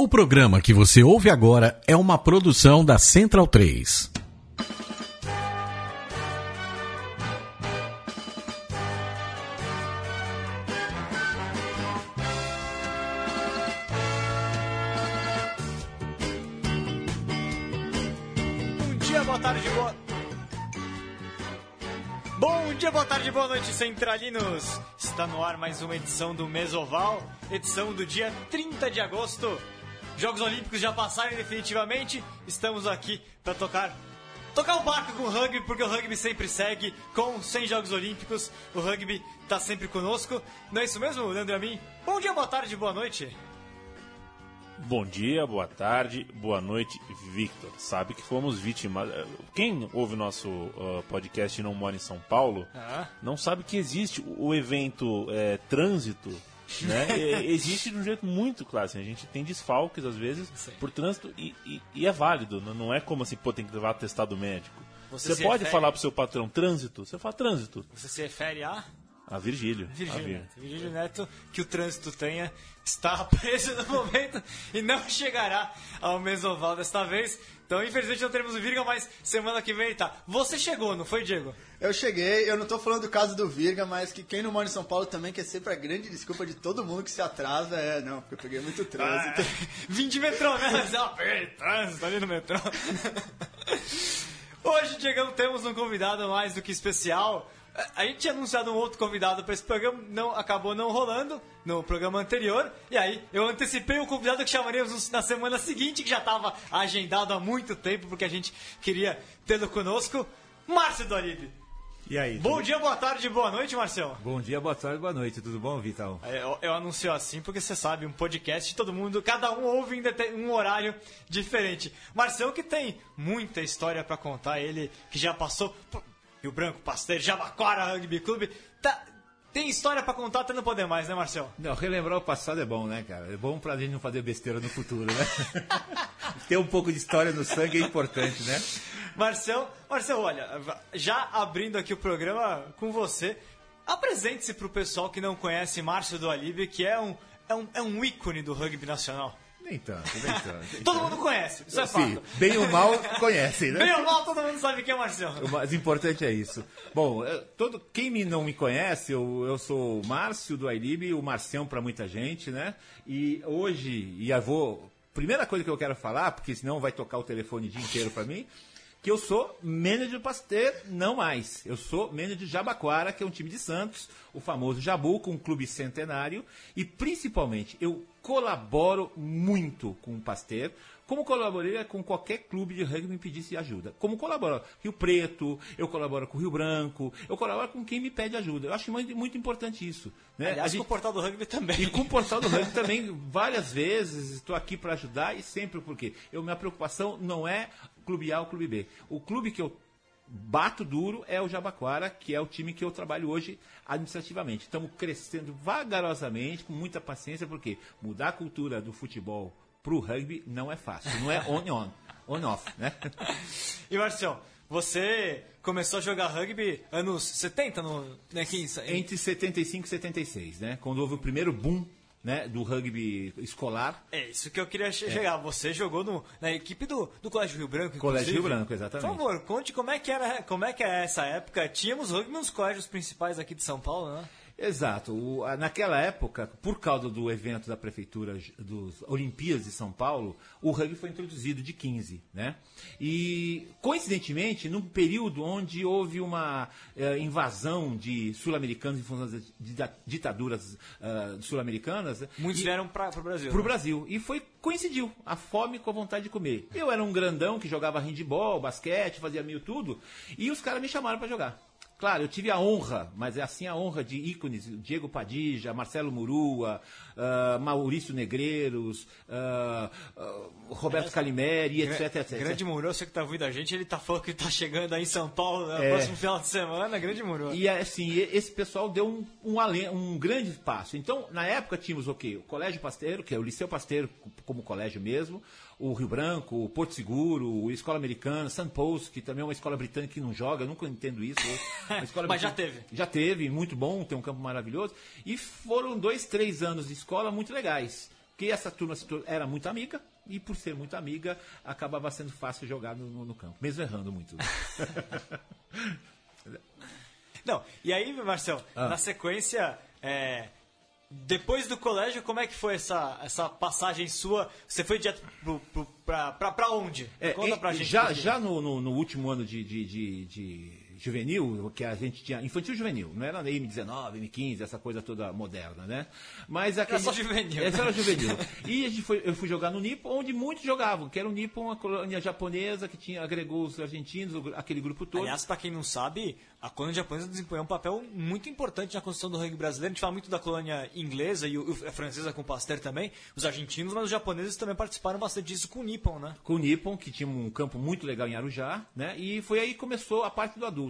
O programa que você ouve agora é uma produção da Central 3. Bom dia, boa tarde, boa. Bom dia, boa tarde, boa noite, centralinos! Está no ar mais uma edição do Mesoval, edição do dia 30 de agosto. Jogos Olímpicos já passaram definitivamente, estamos aqui para tocar tocar o barco com o rugby, porque o rugby sempre segue com 100 Jogos Olímpicos. O rugby está sempre conosco. Não é isso mesmo, Leandro Amin? Bom dia, boa tarde, boa noite. Bom dia, boa tarde, boa noite, Victor. Sabe que fomos vítimas. Quem ouve nosso uh, podcast e não mora em São Paulo, Ah. não sabe que existe o evento é, trânsito. Né? Existe de um jeito muito claro. assim, a gente tem desfalques, às vezes, Sim. por trânsito e, e- e é válido. Não, é como assim, pô, tem que levar atestado médico. Você Você, pode refere- falar pro seu patrão trânsito? Você fala trânsito. Você se refere a. A Virgílio. a Virgílio Vir- Neto. Virgílio Neto, que o trânsito tenha, está preso no momento e não chegará ao Mesoval desta vez. Então, infelizmente, não teremos o Virga, mas semana que vem tá. Você chegou, não foi, Diego? Eu cheguei, eu não tô falando do caso do Virga, mas que quem não mora em São Paulo também quer sempre a grande desculpa de todo mundo que se atrasa. É, não, porque eu peguei muito trânsito. Vim de metrô, né? Mas, ó, peguei trânsito ali no metrô. Hoje, Diego, temos um convidado mais do que especial. A gente tinha anunciado um outro convidado para esse programa, não, acabou não rolando no programa anterior. E aí, eu antecipei o convidado que chamaríamos na semana seguinte, que já estava agendado há muito tempo, porque a gente queria tê-lo conosco. Márcio do Alibe. E aí? Bom tudo- dia, boa tarde, boa noite, Marcelo. Bom dia, boa tarde, boa noite. Tudo bom, Vital? É, Eu, eu anuncio assim porque você sabe, um podcast, todo mundo, cada um ouve em um horário diferente. Marcelo que tem muita história pra contar, ele que já passou por Rio Branco, Pasteiro, Jabaquara Rugby Clube, tá, tem história pra contar até não poder mais, né, Marcelo? Não, relembrar o passado é bom, né, cara? É bom pra gente não fazer besteira no futuro, né? Ter um pouco de história no sangue é importante, né? Marcelo, Marcelo, olha, já abrindo aqui o programa com você, apresente-se pro pessoal que não conhece Márcio do Alibe, que é um, é um, é um ícone do rugby nacional. Nem tanto, nem tanto. Todo mundo conhece, isso é Sim, fato. bem ou mal conhecem, né? Bem ou mal, todo mundo sabe quem é Marcelo. O mais importante é isso. Bom, todo, quem me não me conhece, eu, eu sou o Márcio do Airibe, o Marcião para muita gente, né? E hoje, e eu vou. Primeira coisa que eu quero falar, porque senão vai tocar o telefone o dia inteiro para mim, que eu sou manager Pasteur, não mais. Eu sou manager de Jabaquara, que é um time de Santos, o famoso Jabu, com um clube centenário, e principalmente eu colaboro muito com o Pasteur, como colaborei com qualquer clube de rugby me pedisse ajuda. Como colaboro Rio Preto, eu colaboro com Rio Branco, eu colaboro com quem me pede ajuda. Eu acho muito, muito importante isso. Né? Aliás, A gente- com o portal do rugby também. e com o Portal do Rugby também, várias vezes, estou aqui para ajudar e sempre porque eu, minha preocupação não é clube A ou clube B. O clube que eu bato duro é o Jabaquara, que é o time que eu trabalho hoje administrativamente. Estamos crescendo vagarosamente, com muita paciência, porque mudar a cultura do futebol para o rugby não é fácil. Não é on-on, on-off, né? E Marcião, você começou a jogar rugby anos 70 no né, 15? Entre 75 e 76, né? Quando houve o primeiro boom né, do rugby escolar. É isso que eu queria che- chegar. Você jogou no- na equipe do, do Colégio Rio Branco, Colégio inclusive. Rio Branco, exatamente. Por favor, conte como é que era, como é que é essa época. Tínhamos rugby nos colégios principais aqui de São Paulo, né? Exato. O- naquela época, por causa do evento da prefeitura dos Olimpíadas de São Paulo, o rugby foi introduzido de 15, né? E coincidentemente, num período onde houve uma eh, invasão de sul-americanos em função das dita- ditaduras ah, sul-americanas, Muitos e- vieram para o Brasil. pro né? Brasil. E foi coincidiu a fome com a vontade de comer. Eu era um grandão que jogava handball, basquete, fazia meio tudo, e os caras me chamaram para jogar. Claro, eu tive a honra, mas é assim a honra de ícones, Diego Padilha, Marcelo Murua, ah, Maurício Negreiros, ah, ah, Roberto Calimeri, etc, etc. Grande Murô, você que tá ouvindo a gente, ele tá falando que tá chegando aí em São Paulo no É. próximo final de semana. Grande Murô. E assim, esse pessoal deu um, um, alen- um grande passo. Então, na época tínhamos o quê? O Colégio Pasteiro, que é o Liceu Pasteiro como colégio mesmo, o Rio Branco, o Porto Seguro, a Escola Americana, St. Paul's, que também é uma escola britânica que não joga, nunca entendo isso. Mas já teve. Já teve, muito bom, tem um campo maravilhoso. E foram dois, três anos de escola muito legais. Porque essa turma era muito amiga, e por ser muito amiga, acabava sendo fácil jogar no, no campo, mesmo errando muito. Não, e aí, Marcelo, Ah. na sequência, é, depois do colégio, como é que foi essa, essa passagem sua? Você foi direto pra onde? É, Conta pra gente. Já, já no, no- no último ano de, de- de- de juvenil, que a gente tinha. Infantil juvenil, não era M19, M15, essa coisa toda moderna, né? Mas aquele, só juvenil. Essa era juvenil. E a gente foi, eu fui jogar no Nippon, onde muitos jogavam, que era o Nippon, uma colônia japonesa que tinha, agregou os argentinos, aquele grupo todo. Aliás, pra quem não sabe, a colônia japonesa desempenhou um papel muito importante na construção do rugby brasileiro. A gente fala muito da colônia inglesa e o- a francesa com o Pasteur também, os argentinos, mas os japoneses também participaram bastante disso com o Nippon, né? com o Nippon, que tinha um campo muito legal em Arujá, né? E foi aí que começou a parte do adulto.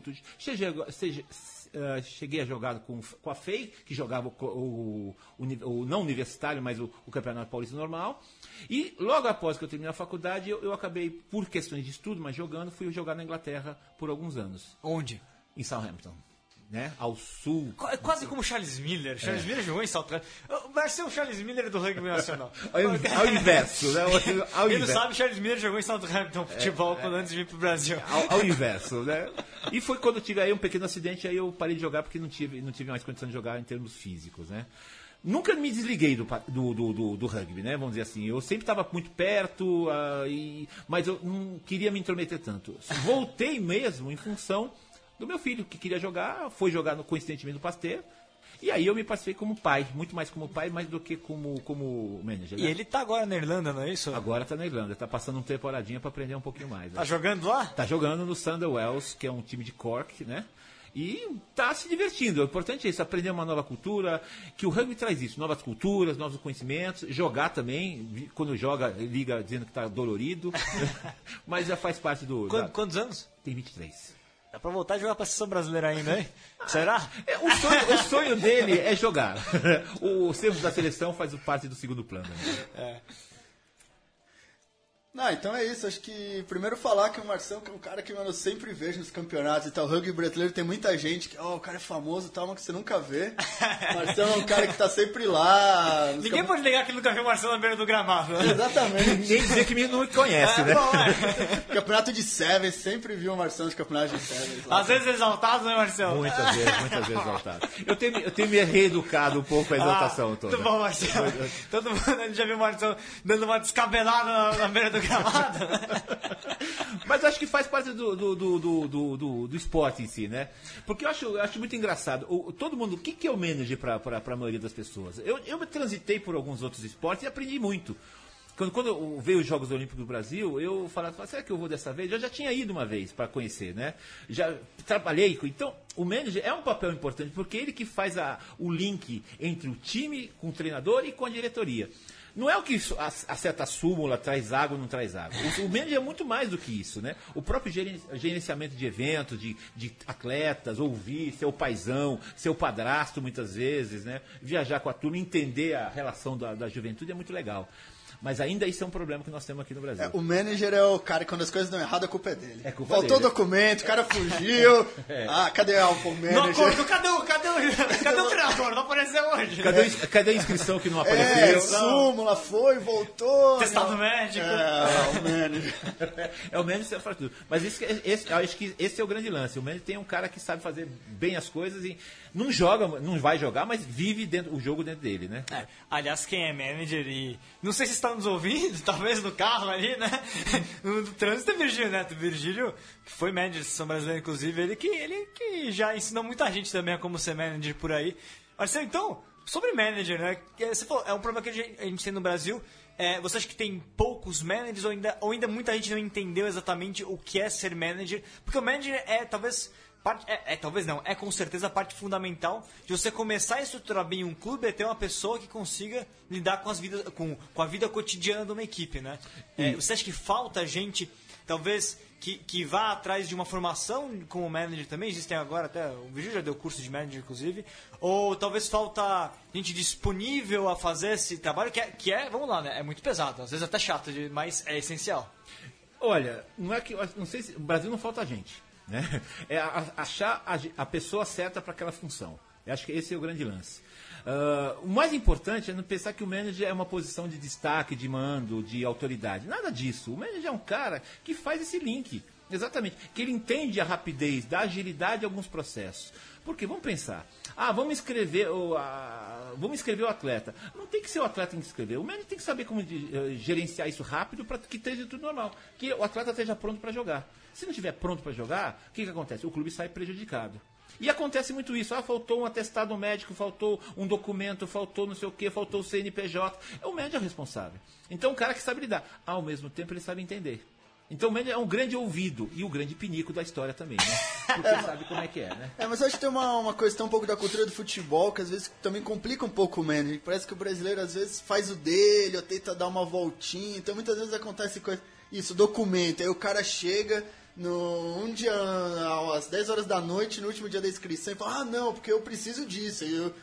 Eh, cheguei a jogar com, com a FEI, que jogava o, o- o não universitário, mas o, o Campeonato Paulista normal. E logo após que eu terminei a faculdade, eu, eu acabei, por questões de estudo, mas jogando, fui jogar na Inglaterra por alguns anos, Onde? em Southampton, né? Ao sul. Qu- É quase como Charles Miller. É. Charles Miller jogou em Southampton. Vai ser o Charles Miller do rugby nacional. Ao, ao inverso, né? Ao, não inverso. sabe, Charles Miller jogou em Southampton futebol quando antes de vir pro Brasil. ao, ao inverso, né? E foi quando eu tive aí um pequeno acidente, aí eu parei de jogar porque não tive, não tive mais condição de jogar em termos físicos, né? Nunca me desliguei do, do, do, do, do rugby, né? Vamos dizer assim. Eu sempre estava muito perto, ah, e, mas eu não queria me intrometer tanto. Voltei mesmo em função do meu filho, que queria jogar, foi jogar no, coincidentemente no Pasteur. E aí eu me passei como pai, muito mais como pai, mais do que como, como manager. E né? ele tá agora na Irlanda, não é isso? Agora tá na Irlanda, tá passando uma temporadinha para aprender um pouquinho mais. né? Tá jogando lá? Tá jogando no Thunder Wells, que é um time de Cork, né? E tá se divertindo. O importante é isso, aprender uma nova cultura, que o rugby traz isso, novas culturas, novos conhecimentos, jogar também, quando joga, liga dizendo que tá dolorido, mas já faz parte do... Quan- da- Quantos anos? Tem 23. Dá pra voltar a jogar pra seleção brasileira ainda, hein? Será? É, o, sonho, o sonho dele é jogar. O sermos da seleção faz parte do segundo plano. né? Não, então é isso. Acho que primeiro falar que o Marcelo que é um cara que mano, eu sempre vejo nos campeonatos e tal. O rugby brasileiro tem muita gente que, ó, o cara é famoso e tal, mas que você nunca vê. O Marcelo é um cara que tá sempre lá. Ninguém pode negar que nunca viu o Marcelo na beira do gramado, né? Exatamente. Nem dizer que me não me conhece, né? Bom, é. Campeonato de Sevens, sempre vi o Marcelo nos campeonatos de Sevens. lá. Às vezes exaltado, né, Marcelo? Muitas vezes, muitas vezes exaltado. Eu tenho, eu tenho me reeducado um pouco a exaltação ah, toda. Muito bom, Marcelo. Todo mundo já viu o Marcelo dando uma descabelada na, na beira do gramado. Mas acho que faz parte do, do, do, do, do, esporte em si, né? Porque eu acho, acho muito engraçado. Todo mundo, o que, que é o manager para a maioria das pessoas? Eu, eu transitei por alguns outros esportes e aprendi muito. Quando, quando veio os Jogos Olímpicos do Brasil, eu falava, será que eu vou dessa vez? Eu já tinha ido uma vez para conhecer, né? Já trabalhei. Então, o manager é um papel importante, porque ele que faz a, o link entre o time, com o treinador e com a diretoria. Não é o que a- a súmula, traz água ou não traz água. O, o manager é muito mais do que isso, né? O próprio geren- gerenciamento de eventos, de, de atletas, ouvir, ser o paizão, ser o padrasto muitas vezes, né? Viajar com a turma, entender a relação da, da juventude é muito legal. Mas ainda isso é um problema que nós temos aqui no Brasil. É, o manager é o cara que quando as coisas dão errado, a culpa é dele. É culpa Faltou dele. É. documento, o cara fugiu. Ah, cadê o manager? acordo, cadê o, cadê o, cadê o treinador? Não apareceu hoje. Cadê, a ins- cadê a inscrição que não É, apareceu? Não. súmula, foi, voltou. Testado Não. médico. É, o manager. É o manager que faz tudo. Mas esse, esse, eu acho que esse é o grande lance. O manager tem um cara que sabe fazer bem as coisas e não joga, não vai jogar, mas vive dentro, o jogo dentro dele, né? É, aliás, quem é manager e. Não sei se está nos ouvindo, talvez no carro ali, né? No, no trânsito é Virgílio Neto. Virgílio, que foi manager da seleção brasileira, inclusive, ele que, ele que já ensinou muita gente também a como ser manager por aí. Marcelo, então, sobre manager, né? que Você falou, é um problema que a gente, a gente tem no Brasil. É, você acha que tem poucos managers ou ainda, ou ainda muita gente não entendeu exatamente o que é ser manager? Porque o manager é talvez. Parte, é, é, talvez não, é com certeza a parte fundamental de você começar a estruturar bem um clube é ter uma pessoa que consiga lidar com, as vidas, com, com a vida cotidiana de uma equipe, né? É, você acha que falta gente, talvez, que, que vá atrás de uma formação como manager também? Existem agora até, o Vigil já deu curso de manager, inclusive. Ou talvez falta gente disponível a fazer esse trabalho, que é, que é vamos lá, né? É muito pesado, às vezes até chato, mas é essencial. Olha, não é que não sei se o Brasil não falta gente, né? É achar a pessoa certa para aquela função. Eu acho que esse é o grande lance. Uh, o mais importante é não pensar que o manager é uma posição de destaque, de mando, de autoridade. Nada disso. O manager é um cara que faz esse link. Exatamente. Que ele entende a rapidez, da agilidade de alguns processos. Porque vamos pensar. Ah, vamos escrever o, a, vamos escrever o atleta. Não tem que ser o atleta que escrever. O manager tem que saber como de, uh, gerenciar isso rápido para que esteja tudo normal. Que o atleta esteja pronto para jogar. Se não estiver pronto para jogar, o que, que acontece? O clube sai prejudicado. E acontece muito isso. Ah, faltou um atestado médico, faltou um documento, faltou não sei o que, faltou o CNPJ. É o médico responsável. Então, o cara que sabe lidar. Ao mesmo tempo, ele sabe entender. Então o Mendes é um grande ouvido e o grande pinico da história também, né? Porque é, sabe como é que é, né? É, mas acho que tem uma, uma questão um pouco da cultura do futebol que às vezes também complica um pouco o Mendes. Parece que o brasileiro às vezes faz o dele ou tenta dar uma voltinha. Então muitas vezes acontece coisa. Isso, documento. Aí o cara chega no, um dia às 10 horas da noite, no último dia da inscrição, e fala: Ah, não, porque eu preciso disso. Aí eu,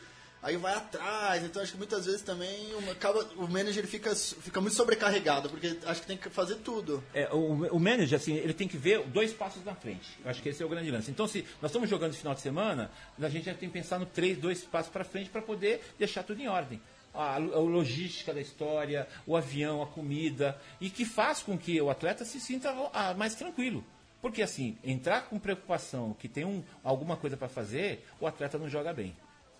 aí vai atrás. Então acho que muitas vezes também acaba, o manager fica, fica muito sobrecarregado, porque acho que tem que fazer tudo. É, o, o manager, assim, ele tem que ver dois passos na frente. Eu acho que esse é o grande lance. Então, se nós estamos jogando esse final de semana, a gente já tem que pensar no três, dois passos para frente para poder deixar tudo em ordem. A, a, logística da história, o avião, a comida, e que faz com que o atleta se sinta ah, mais tranquilo. Porque assim, entrar com preocupação que tem um, alguma coisa para fazer, o atleta não joga bem.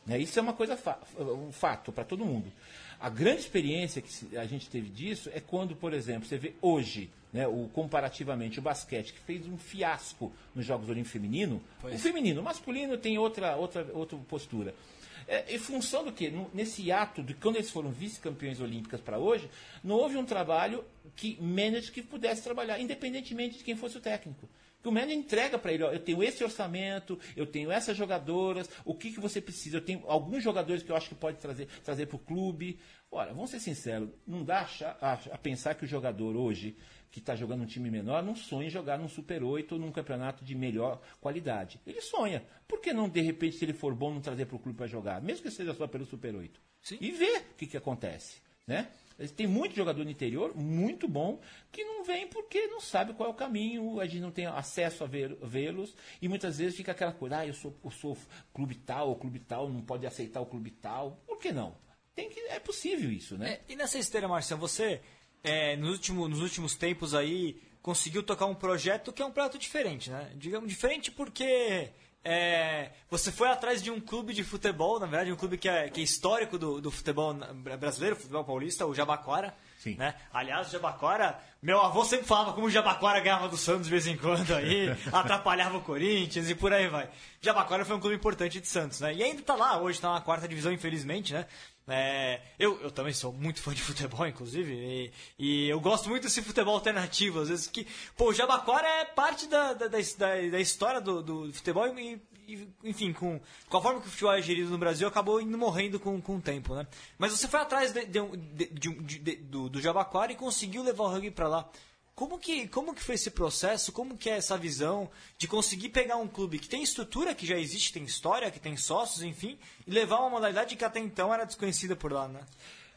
Né? Isso é uma coisa um fato para todo mundo. A grande experiência que a gente teve disso é quando, por exemplo, você vê hoje, né, o, comparativamente, o basquete, que fez um fiasco nos Jogos Olímpicos Feminino. Pois. O feminino, o masculino tem outra, outra, outra postura. É, em função do que? Nesse ato de quando eles foram vice-campeões olímpicas para hoje, não houve um trabalho que manager que pudesse trabalhar, independentemente de quem fosse o técnico. Que o manager entrega para ele, ó, eu tenho esse orçamento, eu tenho essas jogadoras, o que, que você precisa? Eu tenho alguns jogadores que eu acho que pode trazer, trazer para o clube. Ora, vamos ser sinceros, não dá a, a, a pensar que o jogador hoje, que está jogando um time menor, não sonha em jogar num Super 8 ou num campeonato de melhor qualidade. Ele sonha. Por que não, de repente, se ele for bom, não trazer para o clube para jogar? Mesmo que seja só pelo Super 8. Sim. E ver o que, que acontece. Né? Tem muito jogador no interior, muito bom, que não vem porque não sabe qual é o caminho, a gente não tem acesso a vê-los, e muitas vezes fica aquela coisa, ah, eu sou, eu sou clube tal, ou clube tal, não pode aceitar o clube tal. Por que não? Tem que, é possível isso, né? É, e nessa esteira, Marcelo, você, é, nos, últimos, nos últimos tempos aí, conseguiu tocar um projeto que é um projeto diferente, né? Digamos, diferente porque é, você foi atrás de um clube de futebol, na verdade, um clube que é, que é histórico do, do, futebol brasileiro, futebol paulista, o Jabaquara. Sim. Né? Aliás, o Jabaquara, meu avô sempre falava como o Jabaquara ganhava do Santos de vez em quando aí, atrapalhava o Corinthians e por aí vai. Jabaquara foi um clube importante de Santos, né? E ainda tá lá, hoje tá na quarta divisão, infelizmente, né? É, eu, eu também sou muito fã de futebol, inclusive, e, e, eu gosto muito desse futebol alternativo, às vezes que, pô, o Jabaquara é parte da, da, da, da história do, do futebol e, enfim, com, com a forma que o futebol é gerido no Brasil, acabou indo morrendo com, com o tempo, né? Mas você foi atrás de, de, de, do, do Jabaquara e conseguiu levar o rugby para lá. Como que, como que foi esse processo? Como que é essa visão de conseguir pegar um clube que tem estrutura, que já existe, tem história, que tem sócios, enfim, e levar uma modalidade que até então era desconhecida por lá, né?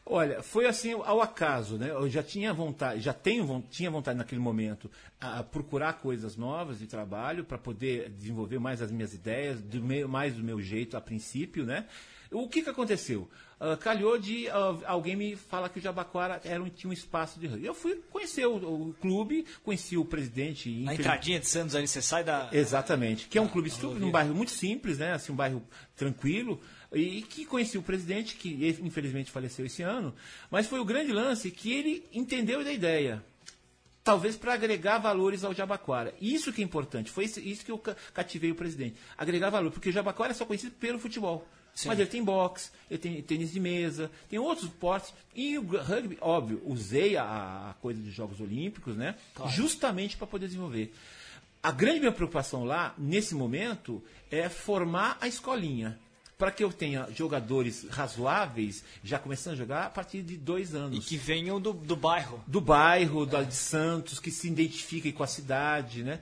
Olha, foi assim ao acaso, né? Eu já tinha vontade, já tenho tinha vontade naquele momento a procurar coisas novas de trabalho para poder desenvolver mais as minhas ideias, do meu, mais do meu jeito a princípio, né? O que, que aconteceu? Uh, calhou de uh, alguém me falar que o Jabaquara era um, tinha um espaço de rugby. Eu fui conhecer o, o clube, conheci o presidente. Na entradinha de Santos ali, você sai da. Exatamente. Que é um clube num bairro muito simples, né? Assim, um bairro tranquilo. E que conheci o presidente, que infelizmente faleceu esse ano, mas foi o grande lance que ele entendeu da ideia talvez para agregar valores ao Jabaquara. Isso que é importante, foi isso que eu cativei o presidente. Agregar valor, porque o Jabaquara é só conhecido pelo futebol. Sim. Mas ele tem boxe, ele tem tênis de mesa, tem outros esportes. E o rugby, óbvio, usei a, a coisa dos Jogos Olímpicos, né? Claro. Justamente para poder desenvolver. A grande minha preocupação lá, nesse momento, é formar a escolinha. Para que eu tenha jogadores razoáveis, já começando a jogar a partir de dois anos. E que venham do, do bairro. Do bairro, é. de Santos, que se identifiquem com a cidade, né?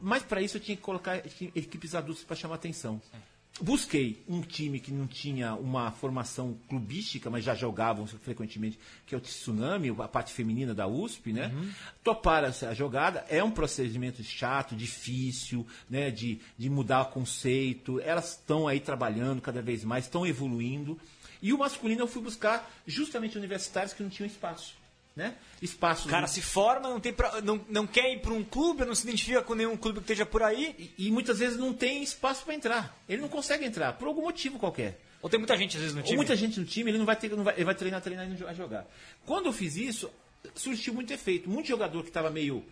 Mas para isso eu tinha que colocar equipes adultas para chamar atenção. É busquei um time que não tinha uma formação clubística, mas já jogavam frequentemente, que é o Tsunami, a parte feminina da USP, né? Uhum. Toparam a jogada, é um procedimento chato, difícil, né? De, de mudar o conceito. Elas estão aí trabalhando cada vez mais, estão evoluindo. E o masculino eu fui buscar justamente universitários que não tinham espaço. Né? Espaço. O cara se forma, não, tem pra, não, não quer ir para um clube, não se identifica com nenhum clube que esteja por aí. E, e muitas vezes não tem espaço para entrar. Ele não consegue entrar, por algum motivo qualquer. Ou tem muita gente às vezes no Ou time. muita gente no time, ele não vai ter, não vai, ele vai treinar, treinar e jogar. Quando eu fiz isso, surgiu muito efeito. Muito jogador que estava meio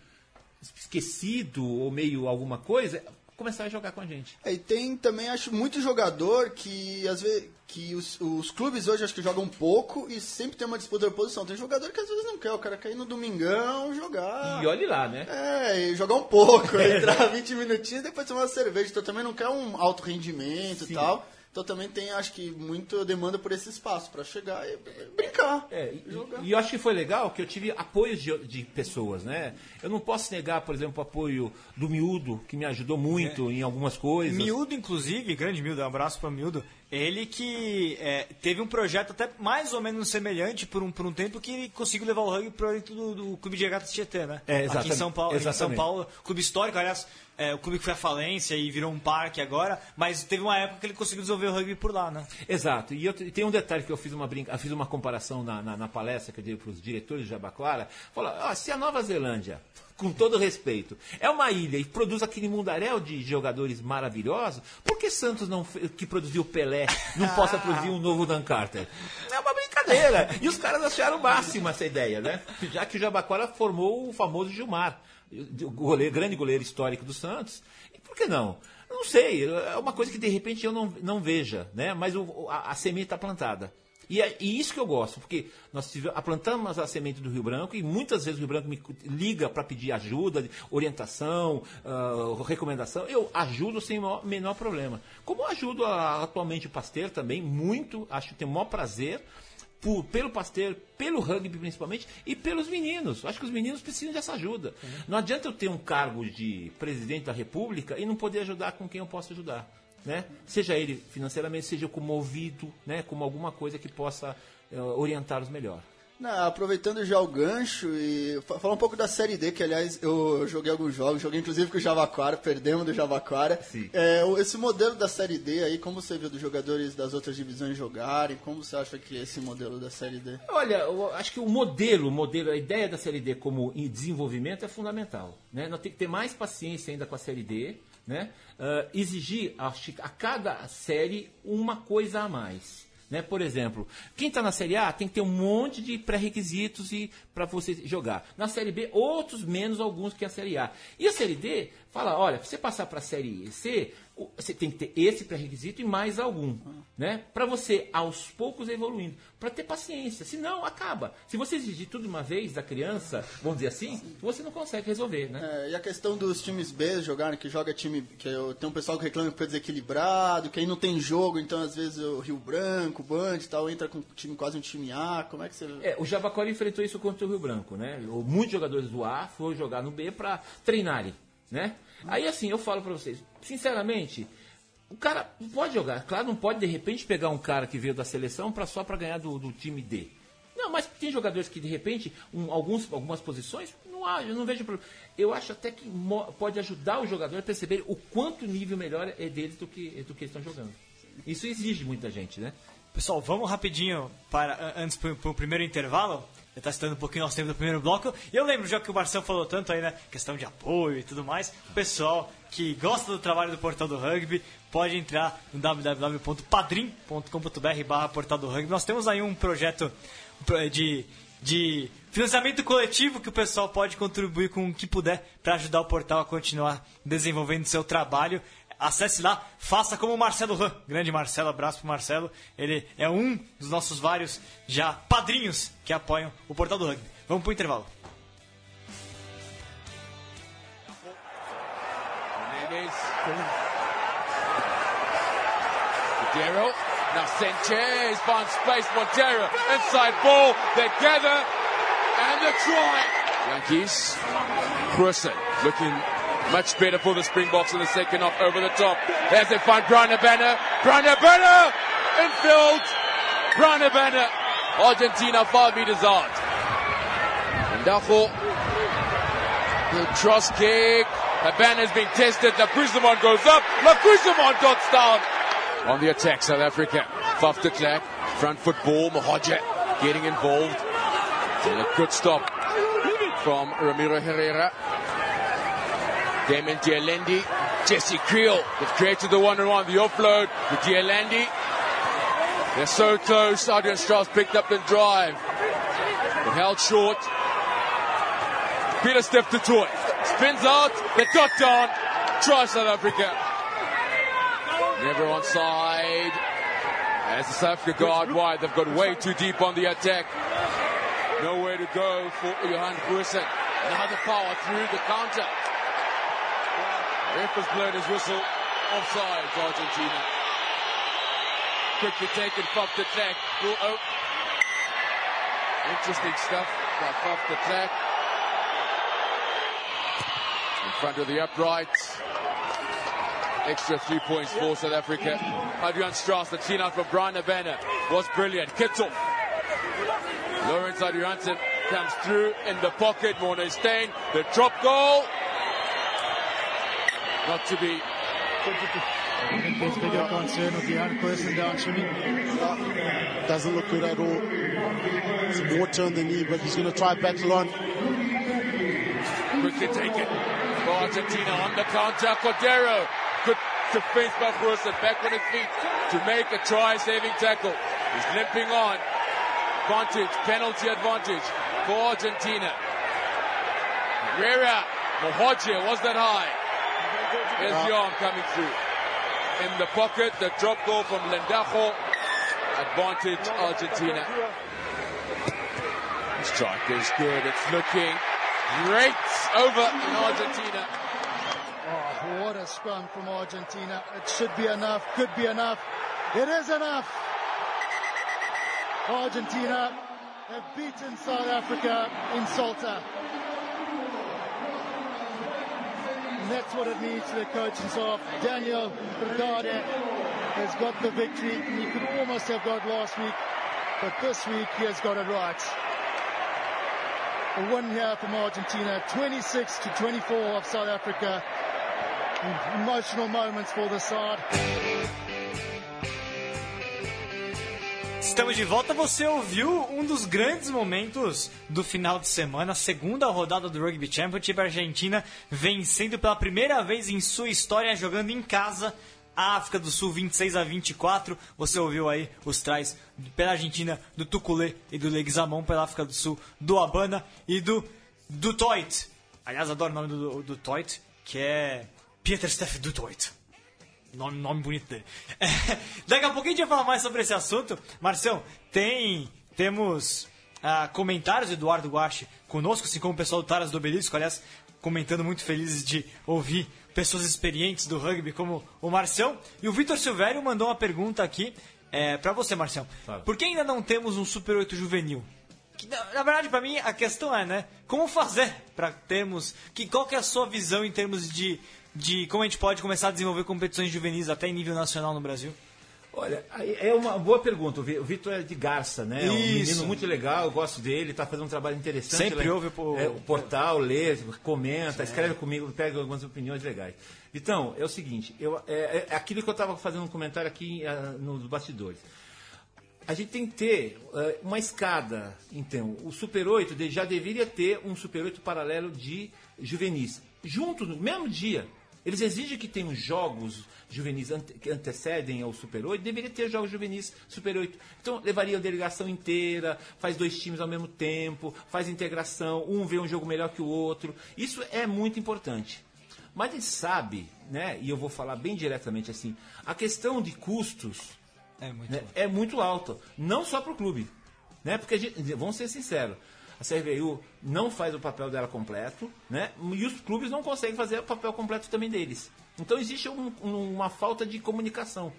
esquecido ou meio alguma coisa, começaram a jogar com a gente. É, e tem também, acho, muito jogador que às vezes que os, os clubes hoje acho que jogam pouco e sempre tem uma disputa de posição. Tem jogador que às vezes não quer, o cara quer ir no domingão jogar. E olhe lá, né? É, e jogar um pouco, entrar 20 minutinhos e depois tomar uma cerveja. Então também não quer um alto rendimento e tal. Então também tem, acho que, muita demanda por esse espaço para chegar e brincar. É, e, jogar. e eu acho que foi legal que eu tive apoio de, de pessoas, né? Eu não posso negar, por exemplo, o apoio do Miúdo, que me ajudou muito em algumas coisas. Miúdo, inclusive, grande Miúdo, um abraço para Miúdo. Ele que é, teve um projeto até mais ou menos semelhante por um, por um tempo que ele conseguiu levar o rugby para dentro do, do Clube de Regatas Tietê, né? É, Aqui em exatamente. São Paulo, São Exatamente. Paulo, clube histórico, aliás, é, o clube que foi à falência e virou um parque agora, mas teve uma época que ele conseguiu desenvolver o rugby por lá, né? Exato. E eu, te- tem um detalhe que eu fiz uma, brinca, fiz uma comparação na, na, na palestra que eu dei para os diretores de Jabaquara. Falou, ó, se a Nova Zelândia, com todo respeito, é uma ilha e produz aquele mundaréu de jogadores maravilhosos, por que Santos, não, que produziu Pelé, não possa produzir um novo Dan Carter? É uma brincadeira. E os caras acharam o máximo essa ideia, né? Já que o Jabaquara formou o famoso Gilmar, goleiro, grande goleiro histórico do Santos. E por que não? Não sei, é uma coisa que de repente eu não, não veja, né? Mas o- a, a semente está plantada. E é e isso que eu gosto, porque nós plantamos a semente do Rio Branco e muitas vezes o Rio Branco me liga para pedir ajuda, orientação, ah, recomendação. Eu ajudo sem o menor, problema. Como eu ajudo a- atualmente o Pasteur também, muito, acho que tenho o maior prazer por- pelo Pasteur, pelo rugby principalmente, e pelos meninos. Acho que os meninos precisam dessa ajuda. Não adianta eu ter um cargo de presidente da República e não poder ajudar com quem eu posso ajudar. Né? Seja ele financeiramente, seja como ouvido, né? como alguma coisa que possa eh, orientá-los melhor. Não, aproveitando já o gancho e fa- falar um pouco da Série D, que aliás eu joguei alguns jogos, joguei inclusive com o Javaquara, perdemos do Javaquara. Sim. É, o- esse modelo da Série D aí, como você viu dos jogadores das outras divisões jogarem, como você acha que é esse modelo da Série D? Olha, eu acho que o modelo, o modelo, a ideia da Série D como desenvolvimento é fundamental. Né? Nós temos que ter mais paciência ainda com a Série D, né? Ah, exigir que a cada série uma coisa a mais. Né? Por exemplo, quem está na Série A tem que ter um monte de pré-requisitos para você jogar. Na Série B, outros menos alguns que a Série A. E a Série D fala, olha, você passar para a Série C, você tem que ter esse pré-requisito e mais algum, né? Para você aos poucos evoluindo, para ter paciência. Senão acaba. Se você exigir tudo de uma vez da criança, vamos dizer assim, você não consegue resolver, né? É, e a questão dos times B jogarem, que joga time. que eu- Tem um pessoal que reclama que foi desequilibrado, que aí não tem jogo, então às vezes o Rio Branco, o Band e tal, entra com time, quase um time A. Como é que você. É, o Jabacori enfrentou isso contra o Rio Branco, né? Muitos jogadores do A foram jogar no B para treinarem, né? Aí assim, eu falo para vocês, sinceramente, o cara pode jogar, claro, não pode de repente pegar um cara que veio da seleção para só para ganhar do, do time D. Não, mas tem jogadores que de repente, um, alguns, algumas posições, não há, eu não vejo problema. Eu acho até que pode ajudar o jogador a perceber o quanto o nível melhor é deles do que, do que eles estão jogando. Isso exige muita gente, né? Pessoal, vamos rapidinho para antes para o primeiro intervalo. Já está estando um pouquinho nosso tempo do primeiro bloco. E eu lembro, já que o Marcelo falou tanto aí, né? Questão de apoio e tudo mais. O pessoal que gosta do trabalho do Portal do Rugby pode entrar no www.padrim.com.br barra Portal do Rugby. Nós temos aí um projeto de, de financiamento coletivo que o pessoal pode contribuir com o que puder para ajudar o portal a continuar desenvolvendo seu trabalho. Acesse lá, faça como o Marcelo Ran. Grande Marcelo, abraço pro Marcelo. Ele é um dos nossos vários já padrinhos que apoiam o portal do rugby. Vamos pro intervalo. Montero. Now Sanchez finds space. Montero. Inside ball. They gather. And the try. Yankees. Cruiser looking much better for the Springboks in the second half over the top. As they find Brian Banner. Brian Banner. Infield. Brian Banner. Argentina five meters out. Ndacho. The cross kick. The banner's being tested. The Kuzamon goes up. The Kuzamon dots down. On the attack, South Africa. Fifth attack. Front foot ball, getting involved. And a good stop from Ramiro Herrera. Damon Dialendi, Jesse Creel. They've created the one-on-one, the offload to Dialendi. They're so close. Adrian Strauss picked up the drive. But held short. Peter Steph to toy. Spins out. They got down. Try South Africa. Never on side. As the South Africa guard wide, they've got way too deep on the attack. Nowhere to go for Johan Goosen. Another power through the counter. Ref has blown his whistle. Offside, Argentina. Quickly taken, Faf de Klerk. Oh, interesting stuff by de Klerk. In front of the uprights. Extra three points for South Africa. Adrian Strauss, the clean out from Brian Abena, was brilliant. Kittel. Lawrence Adriansen comes through in the pocket. Morne Stein, the drop goal. Not to be. I think there's bigger concern with the young person down swimming. Doesn't look good at all. Some water on the knee, but he's going to try battle on. Quickly taken for Argentina on the counter. Cordero. Good defense by Wilson. Back on his feet to make a try saving tackle. He's limping on. Advantage, penalty advantage for Argentina. Herrera, Mohoje was that high. Here's Young coming through. In the pocket, the drop goal from Lendajo. Advantage Argentina. Strike is good. It's looking great over in Argentina. Oh, what a scrum from Argentina. It should be enough, could be enough. It is enough. Argentina have beaten South Africa in Salta. And that's what it means to the coaching staff. Daniel Brigade has got the victory. He could almost have got last week, but this week he has got it right. A win here from Argentina, 26 to 24 of South Africa. Emotional moments for the side. Estamos de volta. Você ouviu um dos grandes momentos do final de semana, a segunda rodada do Rugby Championship. A Argentina vencendo pela primeira vez em sua história, jogando em casa. A África do Sul 26 a 24. Você ouviu aí os trás pela Argentina do Tuculê e do Leguizamon, pela África do Sul do Habana e do do Toit. Aliás, adoro o nome do, do Toit, que é Pieter Steff do Toit. Nome, nome bonito dele. É, daqui a pouquinho a gente vai falar mais sobre esse assunto. Marcião, tem. Temos ah, comentários do Eduardo Guache conosco, assim como o pessoal do Taras do Obelisco, aliás, comentando muito felizes de ouvir pessoas experientes do rugby como o Marcião. E o Vitor Silvério mandou uma pergunta aqui é, para você, Marcião. Fala. Por que ainda não temos um Super 8 juvenil? Que, na, na verdade, para mim, a questão é, né? Como fazer para termos. Que, qual que é a sua visão em termos de, de como a gente pode começar a desenvolver competições juvenis até em nível nacional no Brasil? Olha, é uma boa pergunta. O Vi- o Vitor é de Garça, né? É um menino muito legal, eu gosto dele, está fazendo um trabalho interessante. Sempre lá- ouve o- é, o portal, lê, comenta, escreve comigo, pega algumas opiniões legais. Então, é o seguinte, eu, é, é aquilo que eu estava fazendo um comentário aqui ah, nos bastidores. A gente tem que ter eh, uma escada, então. O Super 8 de- já deveria ter um Super 8 paralelo de juvenis. Junto, no mesmo dia. Eles exigem que tenham jogos juvenis ante- que antecedem ao Super 8, deveria ter jogos juvenis Super 8. Então, levaria a delegação inteira, faz dois times ao mesmo tempo, faz integração, um vê um jogo melhor que o outro. Isso é muito importante. Mas a gente sabe, né, e eu vou falar bem diretamente assim, a questão de custos É muito né, é muito alta. Não só para o clube. Né? Porque, gente- vamos ser sinceros, a CRVU não faz o papel dela completo, né? e os clubes não conseguem fazer o papel completo também deles. Então existe um- um- uma falta de comunicação.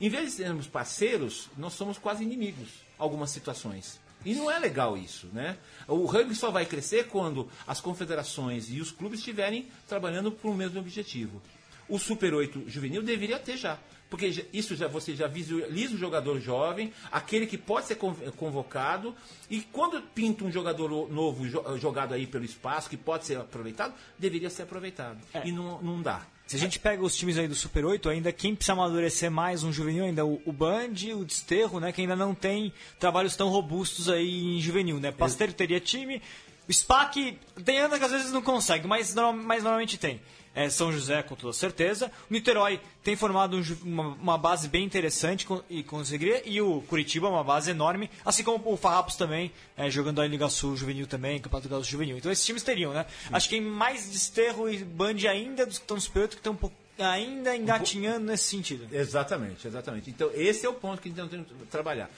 Em vez de sermos parceiros, nós somos quase inimigos algumas situações. E não é legal isso, né? O rugby só vai crescer quando as confederações e os clubes estiverem trabalhando para o mesmo objetivo. O Super 8 juvenil deveria ter já. Porque isso já você já visualiza o jogador jovem, aquele que pode ser con- convocado, e quando pinta um jogador novo jo- jogado aí pelo espaço, que pode ser aproveitado, deveria ser aproveitado. E não, não dá. Se a gente pega os times aí do Super 8, ainda quem precisa amadurecer mais um juvenil, ainda o, o Band, o Desterro, né, que ainda não tem trabalhos tão robustos aí em juvenil, né? Pasteiro teria time, o SPAC tem anos que às vezes não consegue, mas, mas normalmente tem. É, São José, com toda certeza. O Niterói tem formado um uma, uma base bem interessante com- e conseguiria. E o Curitiba, uma base enorme. Assim como o Farrapos também, é, jogando aí Liga Sul Juvenil também, Campeonato Gaúcho Juvenil. Então esses times teriam, né? Acho que tem mais Desterro e Band ainda dos que estão no Super 8 que estão um pouco ainda engatinhando nesse sentido. Exatamente, exatamente. Então, esse é o ponto que a gente que trabalhar.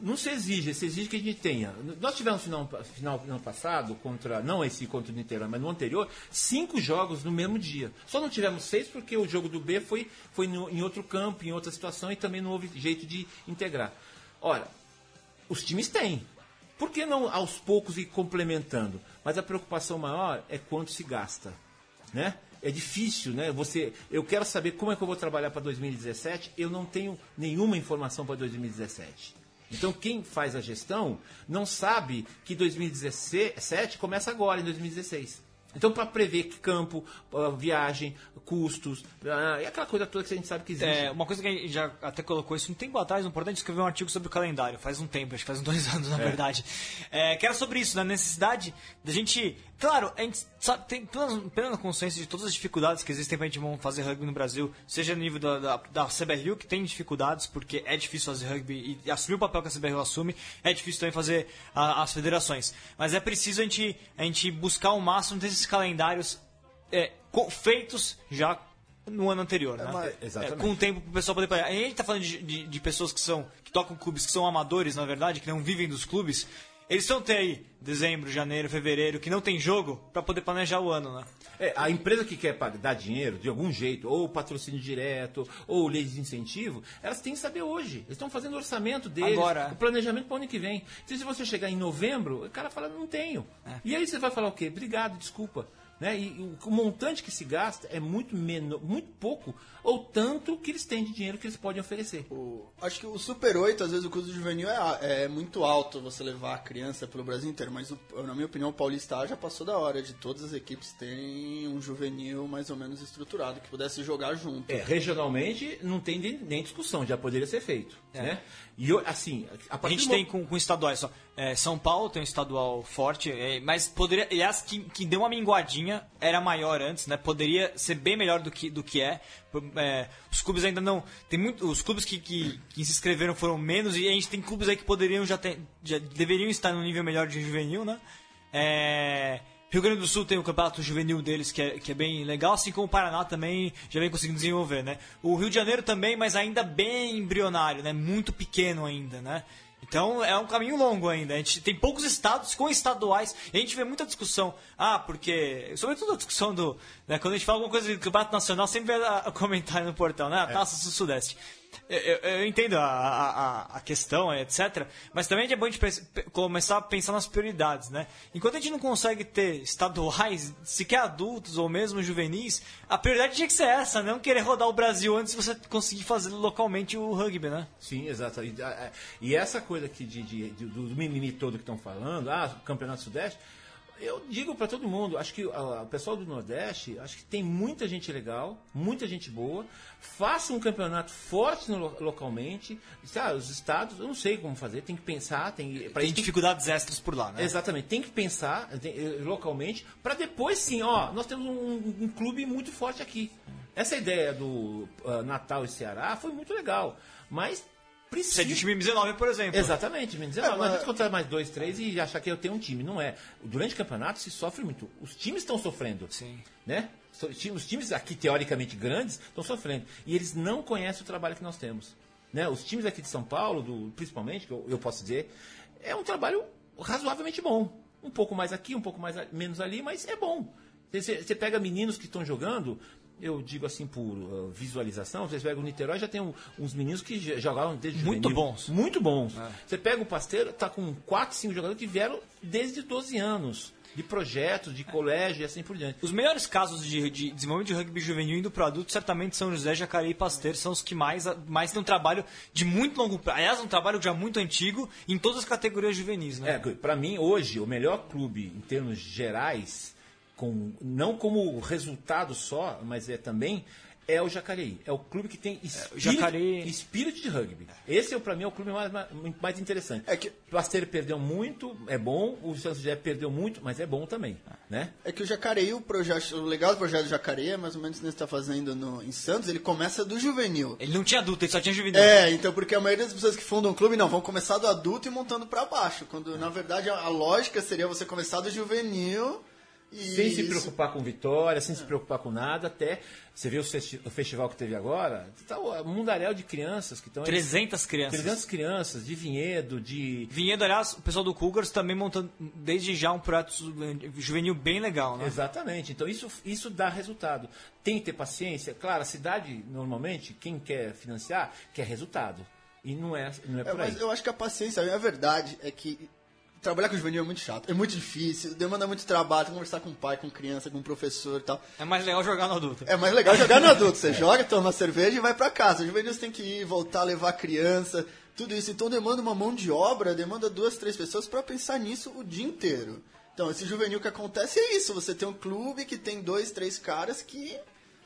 Não se exige, se exige que a gente tenha. Nós tivemos final, final ano passado, contra, não esse contra o Niterói, mas no anterior, cinco jogos no mesmo dia. Só não tivemos seis porque o jogo do B foi, foi no- em outro campo, em outra situação e também não houve jeito de integrar. Ora, os times têm. Por que não aos poucos ir complementando? Mas a preocupação maior é quanto se gasta, né? É difícil, né? Você, eu quero saber como é que eu vou trabalhar para 2017. Eu não tenho nenhuma informação para 2017. Então quem faz a gestão não sabe que 2017 começa agora, em 2016. Então para prever que campo, ah, viagem, custos, ah, e aquela coisa toda que a gente sabe que existe. É, uma coisa que a gente já até colocou isso um tempo atrás, no importante escrever um artigo sobre o calendário, faz um tempo, acho que faz uns dois anos, na verdade. É, que era sobre isso, na necessidade da gente. Claro, a gente sabe, tem plena, consciência de todas as dificuldades que existem pra gente fazer rugby no Brasil, seja no nível da, da, da CBRU, que tem dificuldades, porque é difícil fazer rugby e assumir o papel que a CBRU assume, é difícil também fazer a- as federações. Mas é preciso a gente, a gente buscar o máximo desses calendários é, feitos já no ano anterior, né? mas- exatamente. É, com o tempo pro pessoal poder pagar. A gente tá falando de, de, de pessoas que são que tocam clubes que são amadores, na verdade, que não vivem dos clubes. Eles estão ter aí dezembro, janeiro, fevereiro, que não tem jogo pra poder planejar o ano, né? É, a empresa que quer dar dinheiro de algum jeito, ou patrocínio direto, ou lei de incentivo, elas têm que saber hoje. Eles estão fazendo o orçamento deles, Agora. o planejamento para o ano que vem. Então, se você chegar em novembro, o cara fala, não tenho. É. E aí você vai falar o quê? Obrigado, desculpa. Né? E, e o montante que se gasta é muito, menor, muito pouco, ou tanto que eles têm de dinheiro que eles podem oferecer. O- Acho que o Super 8, às vezes o custo juvenil é, é muito alto você levar a criança pelo Brasil inteiro, mas o- na minha opinião o Paulista A já passou da hora de todas as equipes terem um juvenil mais ou menos estruturado, que pudesse jogar junto. É, regionalmente não tem nem, nem discussão, já poderia ser feito. Né? E eu, assim, a A gente tem com, com estaduais só. É, São Paulo tem um estadual forte, é, mas poderia. Aliás, que, que deu uma minguadinha, era maior antes, né? Poderia ser bem melhor do que, do que é. É, os clubes ainda não. Tem muito, os clubes que, que, que se inscreveram foram menos, e a gente tem clubes aí que poderiam já ter. Já deveriam estar no nível melhor de juvenil, né? É, Rio Grande do Sul tem o campeonato juvenil deles, que é, que é bem legal, assim como o Paraná também já vem conseguindo desenvolver, né? O Rio de Janeiro também, mas ainda bem embrionário, né? Muito pequeno ainda, né? Então é um caminho longo ainda. A gente tem poucos estados com estaduais. E a gente vê muita discussão. Ah, porque. Sobretudo a discussão do. Né, quando a gente fala alguma coisa do campeonato nacional, sempre o comentário no portal, né? A taça do Sudeste. Eu, eu- entendo a, a, a- questão, etc. Mas também é bom a gente começar a pensar nas prioridades, né? Enquanto a gente não consegue ter estaduais, sequer adultos ou mesmo juvenis, a prioridade tinha que ser essa, não querer rodar o Brasil antes de você conseguir fazer localmente o rugby, né? Sim, exato. E, E essa coisa aqui de, de- de- do mimimi todo que estão falando, ah, Campeonato Sudeste, eu digo para todo mundo, acho que o pessoal do Nordeste, acho que tem muita gente legal, muita gente boa, faça um campeonato forte no lo- localmente, sabe, os estados, eu não sei como fazer, tem que pensar, tem, Tem dificuldades extras por lá, né? Exatamente, tem que pensar tem, eh, localmente para depois sim, ó, nós temos um, um clube muito forte aqui. Essa ideia do ah, Natal e Ceará foi muito legal, mas Precisa precisa de um time 19, por exemplo. Exatamente, me dizer, não, É, não mas- adianta contar mais dois, três e achar que eu tenho um time. Não é. Durante o campeonato se sofre muito. Os times estão sofrendo. Sim. Né? Os times aqui, teoricamente grandes, estão sofrendo. E eles não conhecem o trabalho que nós temos. Né? Os times aqui de São Paulo, do- principalmente, que eu, eu posso dizer, é um trabalho razoavelmente bom. Um pouco mais aqui, um pouco mais menos ali, mas é bom. Você, você pega meninos que estão jogando, eu digo assim por uh, visualização, você pega o Niterói, já tem um- uns meninos que jogaram desde Muito juvenil. bons. Muito bons. Você pega o Pasteiro, tá com 4, 5 jogadores que vieram desde 12 anos. de projetos, de colégio e assim por diante. Os melhores casos de, de desenvolvimento de rugby juvenil indo pro adulto, certamente São José, Jacareí e Pasteiro são os que mais, mais têm um trabalho de muito longo prazo. Aliás, um trabalho já muito antigo em todas as categorias juvenis, né? É, para mim, hoje, o melhor clube em termos gerais, com, não como resultado só, mas é também é o Jacareí. É o clube que tem espírito, Jacareí- espírito de rugby. Esse, para mim, é o clube mais, mais, mais interessante. É que- O Pasteiro perdeu muito, é bom. O São José perdeu muito, mas é bom também. Né? É que o Jacareí, o, projeto, o legal do projeto do Jacareí é mais ou menos o que você está fazendo no, em Santos, ele começa do juvenil. Ele não tinha adulto, ele só tinha juvenil. É, então, porque a maioria das pessoas que fundam um clube, não, vão começar do adulto e montando pra baixo. Quando, na verdade, a, a lógica seria você começar do juvenil e... Sem se isso- preocupar com vitória, sem se preocupar com nada, até. Você viu o, festi- o festival que teve agora? Tá um mundaréu de crianças que estão. 300 crianças. 300 crianças, de vinhedo, de. Vinhedo, aliás, o pessoal do Cougars também montando desde já um projeto juvenil bem legal, né? Exatamente. Então isso, isso dá resultado. Tem que ter paciência. Claro, a cidade, normalmente, quem quer financiar, quer resultado. E não é, não é É, por aí. mas eu acho que a paciência, a verdade é que trabalhar com juvenil é muito chato, é muito difícil, demanda muito trabalho, tem que conversar com pai, com criança, com professor e tal. É mais legal jogar no adulto. É mais legal jogar no adulto. Você joga, toma cerveja e vai pra casa. O juvenil você tem que ir, voltar, levar a criança, tudo isso. Então demanda uma mão de obra, demanda duas, três pessoas pra pensar nisso o dia inteiro. Então, esse juvenil que acontece é isso. Você tem um clube que tem dois, três caras que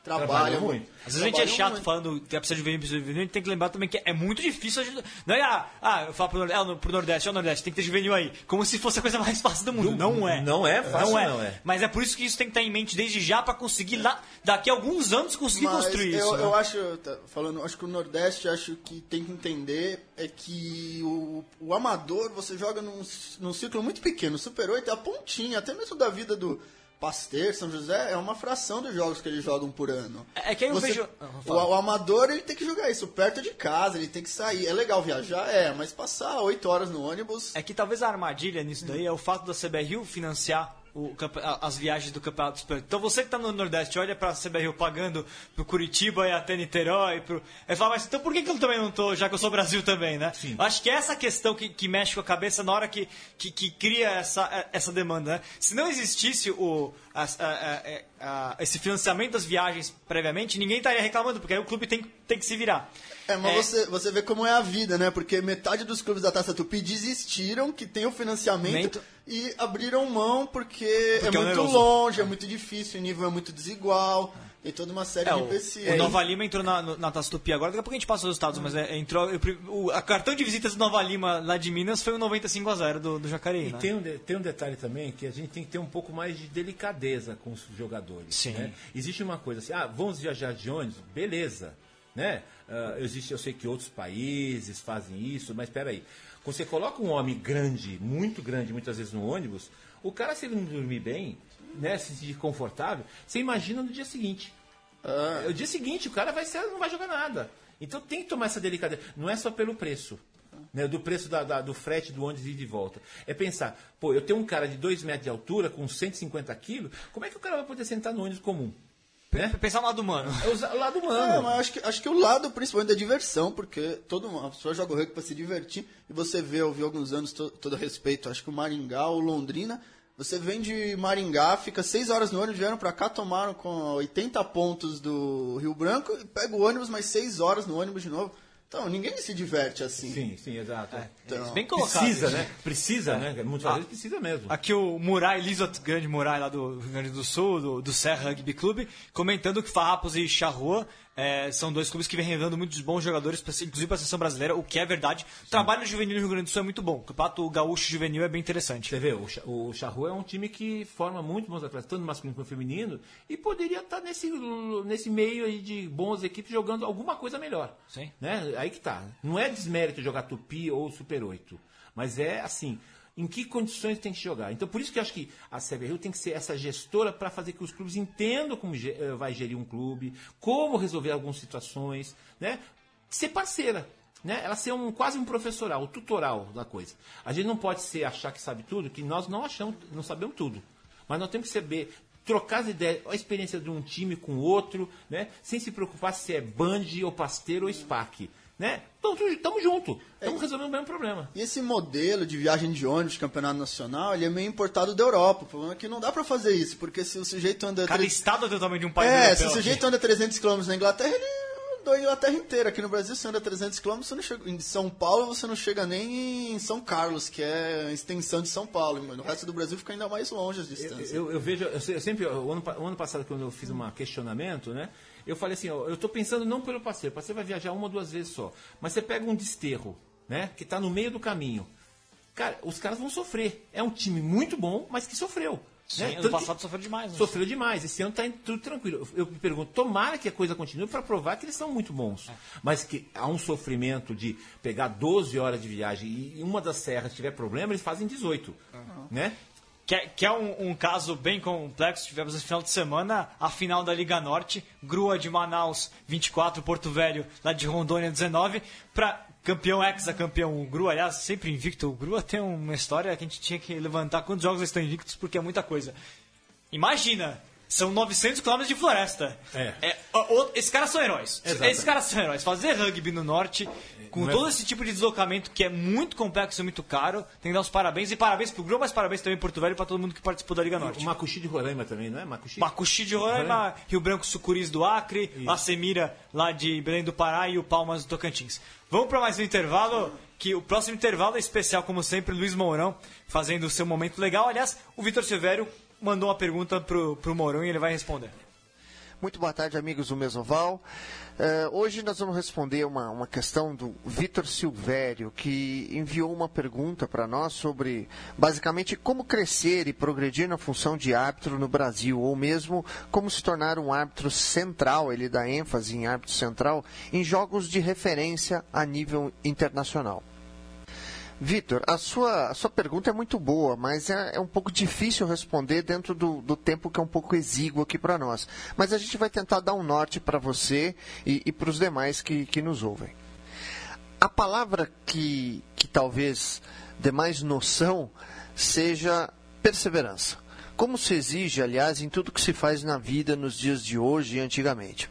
trabalham, Trabalham muito. Às vezes a gente é chato muito. falando que precisa de juvenil, precisa de juvenil, a gente tem que lembrar também que é muito difícil ajudar. Não é, ah, ah eu falo pro Nordeste, no- pro Nordeste, ó, Nordeste, tem que ter juvenil aí. Como se fosse a coisa mais fácil do mundo. não é. não é fácil, não é. Mas é por isso que isso tem que estar em mente desde já pra conseguir lá, daqui a alguns anos, conseguir Mas construir eu, isso. né? eu acho, tá, falando, acho que o Nordeste, acho que tem que entender é que o, o amador você joga num, num ciclo muito pequeno. Super 8 é a pontinha, até mesmo da vida do Pasteur, São José, é uma fração dos jogos que eles jogam por ano. É que aí eu Você- vejo- Ah, o, o amador ele tem que jogar isso perto de casa, ele tem que sair. É legal viajar, é, mas passar oito horas no ônibus. É que talvez a armadilha nisso daí é o fato da CBRU financiar o a- as viagens do Campeonato Superior. Então você que tá no Nordeste, olha pra CBRU pagando pro Curitiba e até Niterói. Pro... Aí fala, mas então por que, que eu também não tô, já que eu sou Brasil também, né? Sim. Eu Acho que é essa questão que, que mexe com a cabeça na hora que, que, que cria essa, essa demanda, né? Se não existisse o, a- a- a- esse financiamento das viagens previamente, ninguém estaria reclamando, porque aí o clube tem, tem que se virar. É, mas É. Você, você vê como é a vida, né? Porque metade dos clubes da Taça Tupi desistiram, que tem o financiamento, Mento. E abriram mão porque, Porque é é um muito negócio. longe, é muito difícil, o nível é muito desigual, tem toda uma série É, de empecilhos. o Nova Lima entrou na, na Taça Tupi agora, daqui a pouco a gente passa os resultados, mas é, entrou. O, a cartão de visitas do Nova Lima lá de Minas foi o 95 a 0 do, do Jacareí. E né? tem um, de- tem um detalhe também que a gente tem que ter um pouco mais de delicadeza com os jogadores. Sim. né? Existe uma coisa assim, ah, vamos viajar de ônibus? Beleza. Né? Ah, existe, eu sei que outros países fazem isso, mas espera aí. Quando você coloca um homem grande, muito grande, muitas vezes no ônibus, o cara, se ele não dormir bem, né, se sentir confortável, você imagina no dia seguinte. Ah. O dia seguinte, o cara vai ser, não vai jogar nada. Então tem que tomar essa delicadeza. Não é só pelo preço. Né, do preço da- da- do frete do ônibus e de volta. É pensar, pô, eu tenho um cara de 2 metros de altura, com 150 quilos, como é que o cara vai poder sentar no ônibus comum? Né? Pensar no lado humano. É o lado É, humano. mas acho que, acho que o lado principalmente da diversão, porque todo mundo, a pessoa joga o rugby para se divertir, e você vê, eu vi alguns anos, to, todo respeito, acho que o Maringá ou Londrina, você vem de Maringá, fica seis horas no ônibus, vieram para cá, tomaram com 80 pontos do Rio Branco, e pega o ônibus mais seis horas no ônibus de novo. Então, ninguém se diverte assim. Sim, sim, exato. Então, Bem colocado. Precisa, isso. né? Precisa, né? Muitas Ah. vezes precisa mesmo. Aqui o Murai, Lisot, grande Murai lá do Rio Grande do Sul, do, do Serra Rugby Clube, comentando que Farrapos e Charrua eh, são dois clubes que vêm revelando muitos bons jogadores, inclusive para a seleção brasileira, o que é verdade. O trabalho juvenil no Rio Grande do Sul é muito bom. O campeonato gaúcho juvenil é bem interessante. Você vê, o, o Charrua é um time que forma muito bons atletas, tanto no masculino quanto no feminino, e poderia estar nesse, nesse meio aí de boas equipes jogando alguma coisa melhor. Sim. Né? Aí que tá. Não é desmérito jogar Tupi ou Super 8, mas é assim, em que condições tem que jogar. Então por isso que eu acho que a CBRU tem que ser essa gestora para fazer que os clubes entendam como eh, vai gerir um clube, como resolver algumas situações, né? Ser parceira. Né? Ela ser um, quase um professoral, o tutoral da coisa. A gente não pode ser achar que sabe tudo, que nós não achamos, não sabemos tudo. Mas nós temos que saber trocar as ideias, a experiência de um time com outro, né? Sem se preocupar se é Band ou Pasteiro ou SPAC. Né? Então, estamos juntos, estamos resolvendo o mesmo problema. E esse modelo de viagem de ônibus, campeonato nacional, ele é meio importado da Europa. O problema é que não dá pra fazer isso, porque se o sujeito anda... Cada tre- estado é totalmente de um país É, europeu se o aqui. sujeito anda 300 km na Inglaterra, ele andou a Inglaterra inteira. Aqui no Brasil, você anda 300 km, você não chega... em São Paulo, você não chega nem em São Carlos, que é a extensão de São Paulo. No resto do Brasil fica ainda mais longe as distâncias. Eu, eu vejo, eu, se- eu sempre, o ano, o ano passado, quando eu fiz um questionamento, né? Eu falei assim, ó, eu estou pensando não pelo parceiro, o parceiro vai viajar uma ou duas vezes só. Mas você pega um desterro, né? Que está no meio do caminho. Cara, os caras vão sofrer. É um time muito bom, mas que sofreu. Sim, né? ano passado sofreu demais. Né? Sofreu demais. Esse ano está tudo tranquilo. Eu, me pergunto, tomara que a coisa continue para provar que eles são muito bons. Mas que há um sofrimento de pegar 12 horas de viagem e uma das serras tiver problema, eles fazem 18. Né? Que é, que é um, um caso bem complexo. Tivemos esse final de semana a final da Liga Norte, Grua de Manaus 24, Porto Velho lá de Rondônia 19, para campeão ex-campeão o Grua, aliás, sempre invicto. O Grua tem uma história que a gente tinha que levantar quantos jogos eles estão invictos, porque é muita coisa. Imagina, são 900 km de floresta. É. o- o- esses caras são heróis. Exato. Esses caras são heróis. Fazer rugby no norte, com Não é- todo esse tipo de deslocamento que é muito complexo e muito caro, tem que dar os parabéns. E parabéns pro Grua, mas parabéns também Porto Velho e pra todo mundo que participou da Liga Norte. O Macuxi de Roraima também, não é? Macuxi? Macuxi de Roraima, Rio Branco Sucuris do Acre, La Semira lá de Belém do Pará e o Palmas do Tocantins. Vamos para mais um intervalo, que o próximo intervalo é especial, como sempre, Luiz Mourão fazendo o seu momento legal. Aliás, o Vitor Silvério mandou uma pergunta pro, pro Mourão e ele vai responder. Muito boa tarde, amigos do Mesoval. Eh, hoje nós vamos responder uma, uma questão do Vitor Silvério, que enviou uma pergunta para nós sobre, basicamente, como crescer e progredir na função de árbitro no Brasil, ou mesmo como se tornar um árbitro central, ele dá ênfase em árbitro central, em jogos de referência a nível internacional. Vitor, a sua, a sua pergunta é muito boa, mas é, é um pouco difícil responder dentro do, do tempo que é um pouco exíguo aqui para nós. Mas a gente vai tentar dar um norte para você e, e para os demais que, que nos ouvem. A palavra que, que talvez dê mais noção seja perseverança. Como se exige, aliás, em tudo que se faz na vida nos dias de hoje e antigamente.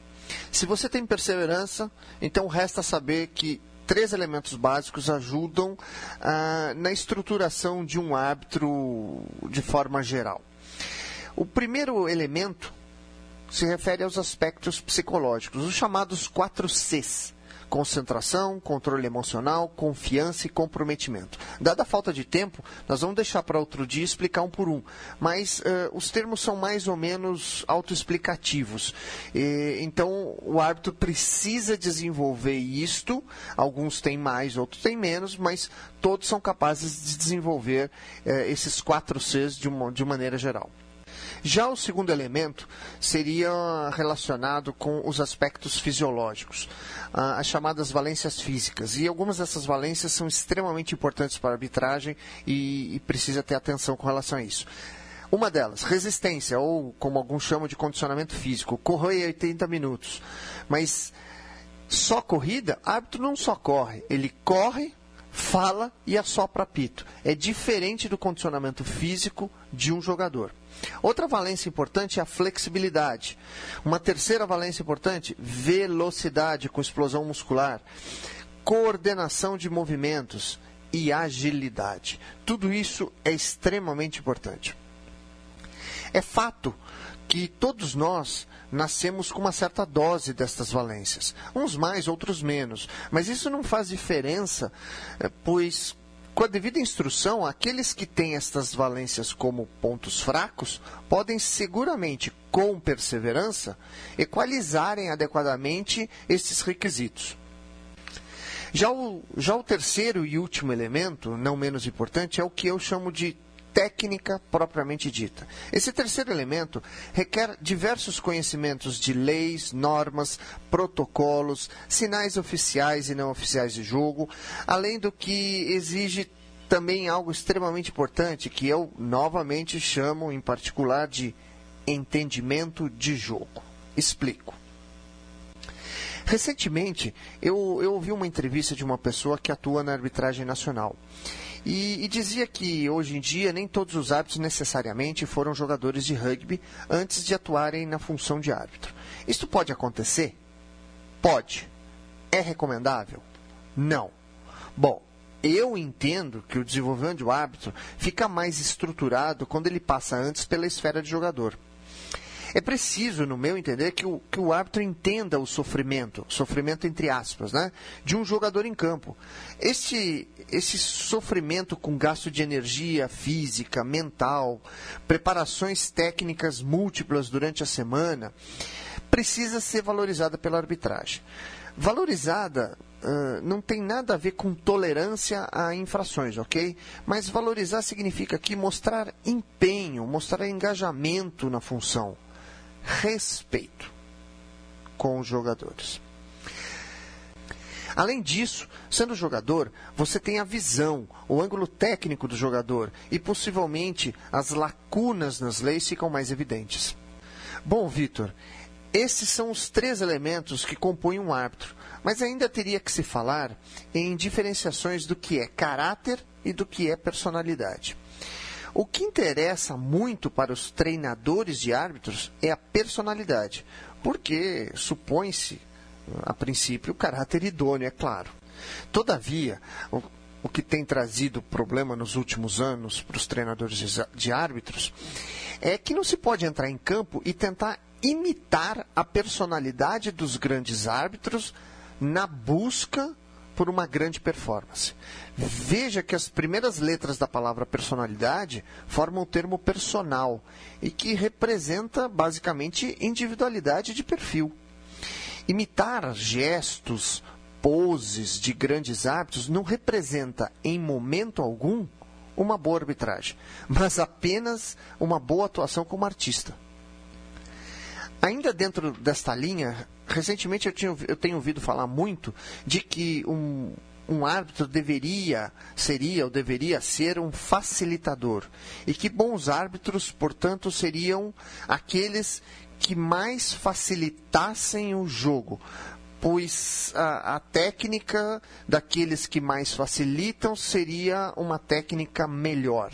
Se você tem perseverança, então resta saber que três elementos básicos ajudam ah, na estruturação de um árbitro de forma geral. O primeiro elemento se refere aos aspectos psicológicos, os chamados 4 Cs. Concentração, controle emocional, confiança e comprometimento. Dada a falta de tempo, nós vamos deixar para outro dia explicar um por um. Mas eh, os termos são mais ou menos autoexplicativos. Eh, então, o árbitro precisa desenvolver isto. Alguns têm mais, outros têm menos, mas todos são capazes de desenvolver eh, esses quatro Cs de, uma, de maneira geral. Já o segundo elemento seria relacionado com os aspectos fisiológicos, ah, as chamadas valências físicas. E algumas dessas valências são extremamente importantes para a arbitragem e, precisa ter atenção com relação a isso. Uma delas, resistência, ou como alguns chamam de condicionamento físico, correr 80 minutos. Mas só corrida, árbitro não só corre, ele corre, fala e assopra apito. É diferente do condicionamento físico de um jogador. Outra valência importante é a flexibilidade. Uma terceira valência importante, velocidade com explosão muscular, coordenação de movimentos e agilidade. Tudo isso é extremamente importante. É fato que todos nós nascemos com uma certa dose destas valências. Uns mais, outros menos. Mas isso não faz diferença, eh, pois com a devida instrução, aqueles que têm estas valências como pontos fracos podem seguramente, com perseverança, equalizarem adequadamente estes requisitos. Já o, já o terceiro e último elemento, não menos importante, é o que eu chamo de técnica propriamente dita. Esse terceiro elemento requer diversos conhecimentos de leis, normas, protocolos, sinais oficiais e não oficiais de jogo, além do que exige também algo extremamente importante que eu novamente chamo em particular de entendimento de jogo. Explico. Recentemente, eu, eu ouvi uma entrevista de uma pessoa que atua na arbitragem nacional. E, e, dizia que hoje em dia nem todos os árbitros necessariamente foram jogadores de rugby antes de atuarem na função de árbitro. Isto pode acontecer? Pode. É recomendável? Não. Bom, eu entendo que o desenvolvimento do árbitro fica mais estruturado quando ele passa antes pela esfera de jogador. É preciso, no meu entender, que o, que o árbitro entenda o sofrimento, sofrimento entre aspas, né, de um jogador em campo. Esse, esse sofrimento com gasto de energia física, mental, preparações técnicas múltiplas durante a semana, precisa ser valorizada pela arbitragem. Valorizada Uh, não tem nada a ver com tolerância a infrações, ok? Mas valorizar significa aqui mostrar empenho, mostrar engajamento na função respeito com os jogadores. Além disso, sendo jogador, você tem a visão, o ângulo técnico do jogador e possivelmente as lacunas nas leis ficam mais evidentes. Bom, Vitor, esses são os três elementos que compõem um árbitro, mas ainda teria que se falar em diferenciações do que é caráter e do que é personalidade. O que interessa muito para os treinadores de árbitros é a personalidade, porque supõe-se, a princípio, o caráter idôneo, é claro. Todavia, o, que tem trazido problema nos últimos anos para os treinadores de árbitros é que não se pode entrar em campo e tentar imitar a personalidade dos grandes árbitros na busca por uma grande performance. Veja que as primeiras letras da palavra personalidade formam o termo personal e que representa basicamente individualidade de perfil. Imitar gestos, poses de grandes hábitos não representa em momento algum uma boa arbitragem, mas apenas uma boa atuação como artista. Ainda dentro desta linha, recentemente eu, tinha, eu tenho ouvido falar muito de que um, um árbitro deveria, seria ou deveria ser um facilitador. E que bons árbitros, portanto, seriam aqueles que mais facilitassem o jogo. Pois a, a técnica daqueles que mais facilitam seria uma técnica melhor.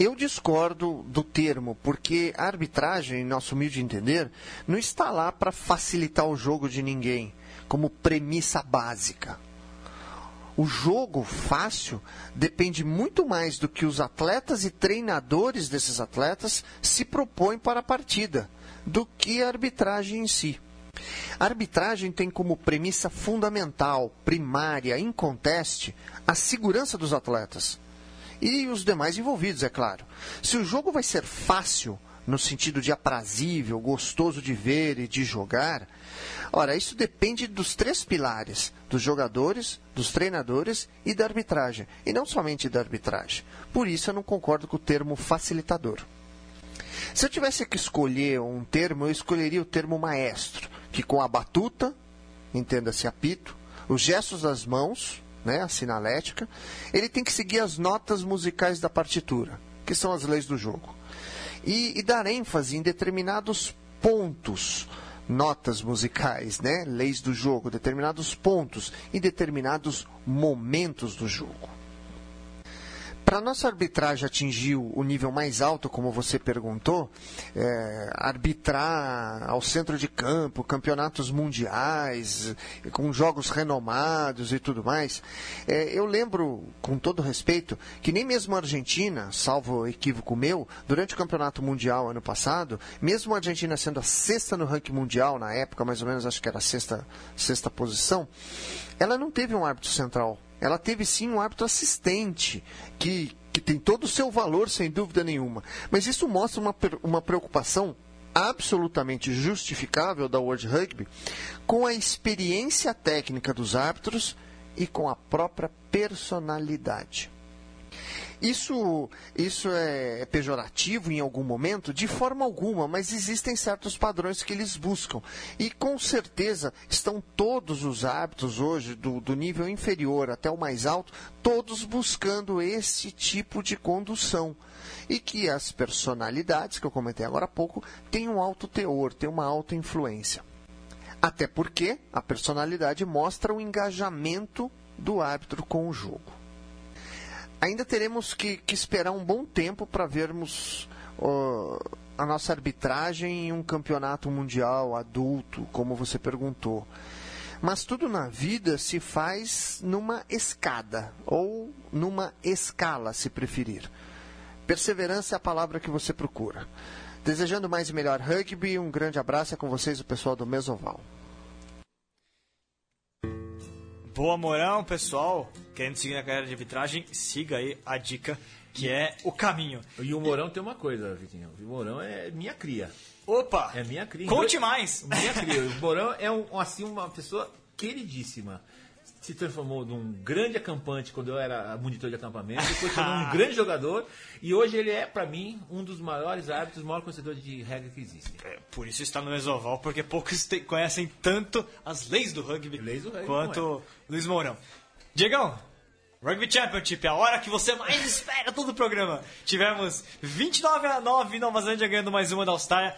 Eu discordo do termo, porque a arbitragem, em nosso humilde entender, não está lá para facilitar o jogo de ninguém, como premissa básica. O jogo fácil depende muito mais do que os atletas e treinadores desses atletas se propõem para a partida, do que a arbitragem em si. A arbitragem tem como premissa fundamental, primária, inconteste, a segurança dos atletas e os demais envolvidos, é claro. Se o jogo vai ser fácil, no sentido de aprazível, gostoso de ver e de jogar, ora, isso depende dos três pilares: dos jogadores, dos treinadores e da arbitragem, e não somente da arbitragem. Por isso eu não concordo com o termo facilitador. Se eu tivesse que escolher um termo, eu escolheria o termo maestro, que com a batuta, entenda-se apito, os gestos das mãos né, a sinalética, ele tem que seguir as notas musicais da partitura, que são as leis do jogo. E, e dar ênfase em determinados pontos, notas musicais, né, leis do jogo, determinados pontos e determinados momentos do jogo. Para nossa arbitragem atingir o nível mais alto, como você perguntou, é, arbitrar ao centro de campo, campeonatos mundiais, com jogos renomados e tudo mais, é, eu lembro, com todo respeito, que nem mesmo a Argentina, salvo equívoco meu, durante o campeonato mundial ano passado, mesmo a Argentina sendo a sexta no ranking mundial na época, mais ou menos acho que era a sexta, sexta posição, ela não teve um árbitro central ela teve sim um árbitro assistente, que, que tem todo o seu valor, sem dúvida nenhuma. Mas isso mostra uma, uma preocupação absolutamente justificável da World Rugby com a experiência técnica dos árbitros e com a própria personalidade. Isso, isso é pejorativo em algum momento? De forma alguma, mas existem certos padrões que eles buscam. E com certeza estão todos os hábitos hoje, do, do nível inferior até o mais alto, todos buscando esse tipo de condução. E que as personalidades, que eu comentei agora há pouco, têm um alto teor, têm uma alta influência. Até porque a personalidade mostra o engajamento do árbitro com o jogo ainda teremos que, que esperar um bom tempo para vermos uh, a nossa arbitragem em um campeonato mundial adulto, como você perguntou. Mas tudo na vida se faz numa escada ou numa escala, se preferir. Perseverança é a palavra que você procura. Desejando mais e melhor rugby, um grande abraço é com vocês, o pessoal do Mesoval. Boa Morão, pessoal. Querendo seguir na carreira de arbitragem, siga aí a dica, que é o caminho. E o Mourão tem uma coisa, Vitinho. O Mourão é minha cria. Opa! É minha cria. Conte mais! Minha cria. O Mourão é um, assim, uma pessoa queridíssima. Se transformou num grande acampante quando eu era monitor de acampamento, depois se tornou um grande jogador e hoje ele é, para mim, um dos maiores árbitros, o maior conhecedor de regra que existe. É, por isso está no Mesoval, porque poucos te- conhecem tanto as leis do rugby, Leis do rugby, quanto Luiz Mourão. Diegão, Rugby Championship, a hora que você mais espera todo o programa. Tivemos 29 a 9 Nova Zelândia ganhando mais uma da Austrália.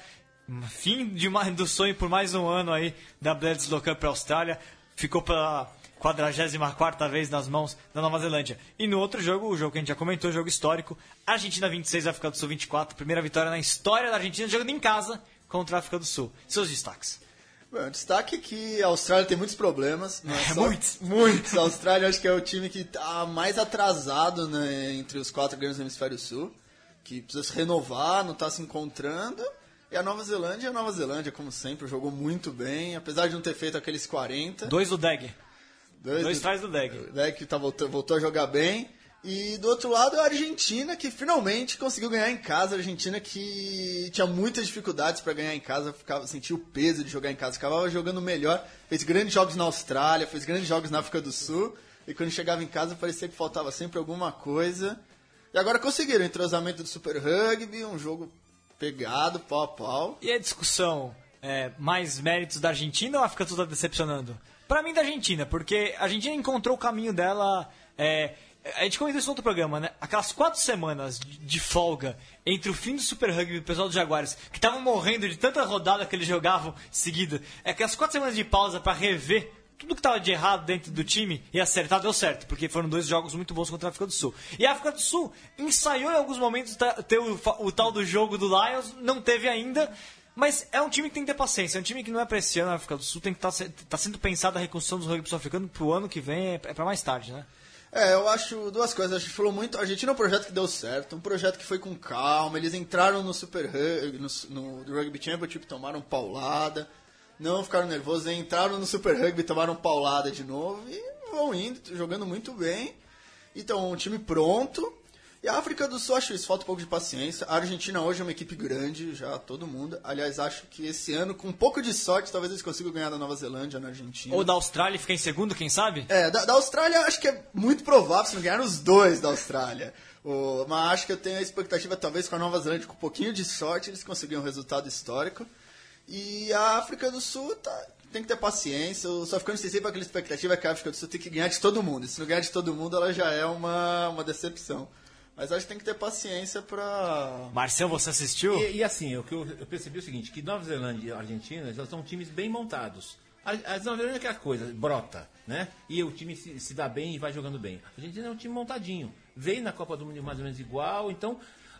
Fim de ma- do sonho por mais um ano aí da Blades Low Cup para a Austrália. Ficou pela 44 vez nas mãos da Nova Zelândia. E no outro jogo, o jogo que a gente já comentou, jogo histórico, Argentina 26, África do Sul 24. Primeira vitória na história da Argentina jogando em casa contra a África do Sul. Seus destaques. Bom, destaque é que a Austrália tem muitos problemas. Não é muitos. Muitos. A Austrália acho que é o time que está mais atrasado né, entre os quatro grandes do hemisfério sul. Que precisa se renovar, não está se encontrando. E a Nova Zelândia, a Nova Zelândia, como sempre, jogou muito bem. Apesar de não ter feito aqueles 40. Dois do Deg. Dois, Dois trás do Deg. né, que tá voltou, voltou a jogar bem. E do outro lado, a Argentina, que finalmente conseguiu ganhar em casa. A Argentina que tinha muitas dificuldades para ganhar em casa, ficava, sentia o peso de jogar em casa, ficava jogando melhor. Fez grandes jogos na Austrália, fez grandes jogos na África do Sul. E quando chegava em casa, parecia que faltava sempre alguma coisa. E agora conseguiram o entrosamento do Super Rugby, um jogo pegado, pau a pau. E a discussão, é, mais méritos da Argentina ou a África do Sul tá decepcionando? Pra mim, da Argentina, porque a Argentina encontrou o caminho dela. é, a gente comentou isso no outro programa, né? Aquelas quatro semanas de folga entre o fim do Super Rugby e o pessoal dos Jaguares, que estavam morrendo de tanta rodada que eles jogavam seguida. É aquelas quatro semanas de pausa pra rever tudo que estava de errado dentro do time e acertar deu certo, porque foram dois jogos muito bons contra a África do Sul. E a África do Sul ensaiou em alguns momentos ter o, o tal do jogo do Lions, não teve ainda. Mas é um time que tem que ter paciência, é um time que não é pra esse ano, a África do Sul tem que estar tá sendo pensada a reconstrução dos rugby sul-africano pro ano que vem, é, é pra mais tarde, né? É, eu acho duas coisas. A gente falou muito. A Argentina é um projeto que deu certo, um projeto que foi com calma. Eles entraram no Super Rugby, no, no Rugby Championship, tomaram paulada, não ficaram nervosos, entraram no Super Rugby, tomaram paulada de novo e vão indo, jogando muito bem. Então, um time pronto. E a África do Sul, acho isso, falta um pouco de paciência. A Argentina hoje é uma equipe grande, já todo mundo. Aliás, acho que esse ano, com um pouco de sorte, talvez eles consigam ganhar da Nova Zelândia na Argentina. Ou da Austrália ficar em segundo, quem sabe? É, da, da Austrália acho que é muito provável se não ganhar os dois da Austrália. O, mas acho que eu tenho a expectativa, talvez com a Nova Zelândia, com um pouquinho de sorte, eles conseguiram um resultado histórico. E a África do Sul tá- tem que ter paciência. O sul-africano tem sempre aquela expectativa que a África do Sul tem que ganhar de todo mundo. E se não ganhar de todo mundo, ela já é uma, uma decepção. Mas acho que tem que ter paciência pra. Marcel, você assistiu? E, e assim, o que eu, eu percebi é o seguinte, que Nova Zelândia e Argentina já são times bem montados. A, a Nova Zelândia é aquela coisa, brota, né? E o time se, se dá bem e vai jogando bem. A Argentina é um time montadinho. Veio na Copa do Mundo mais ou menos igual, então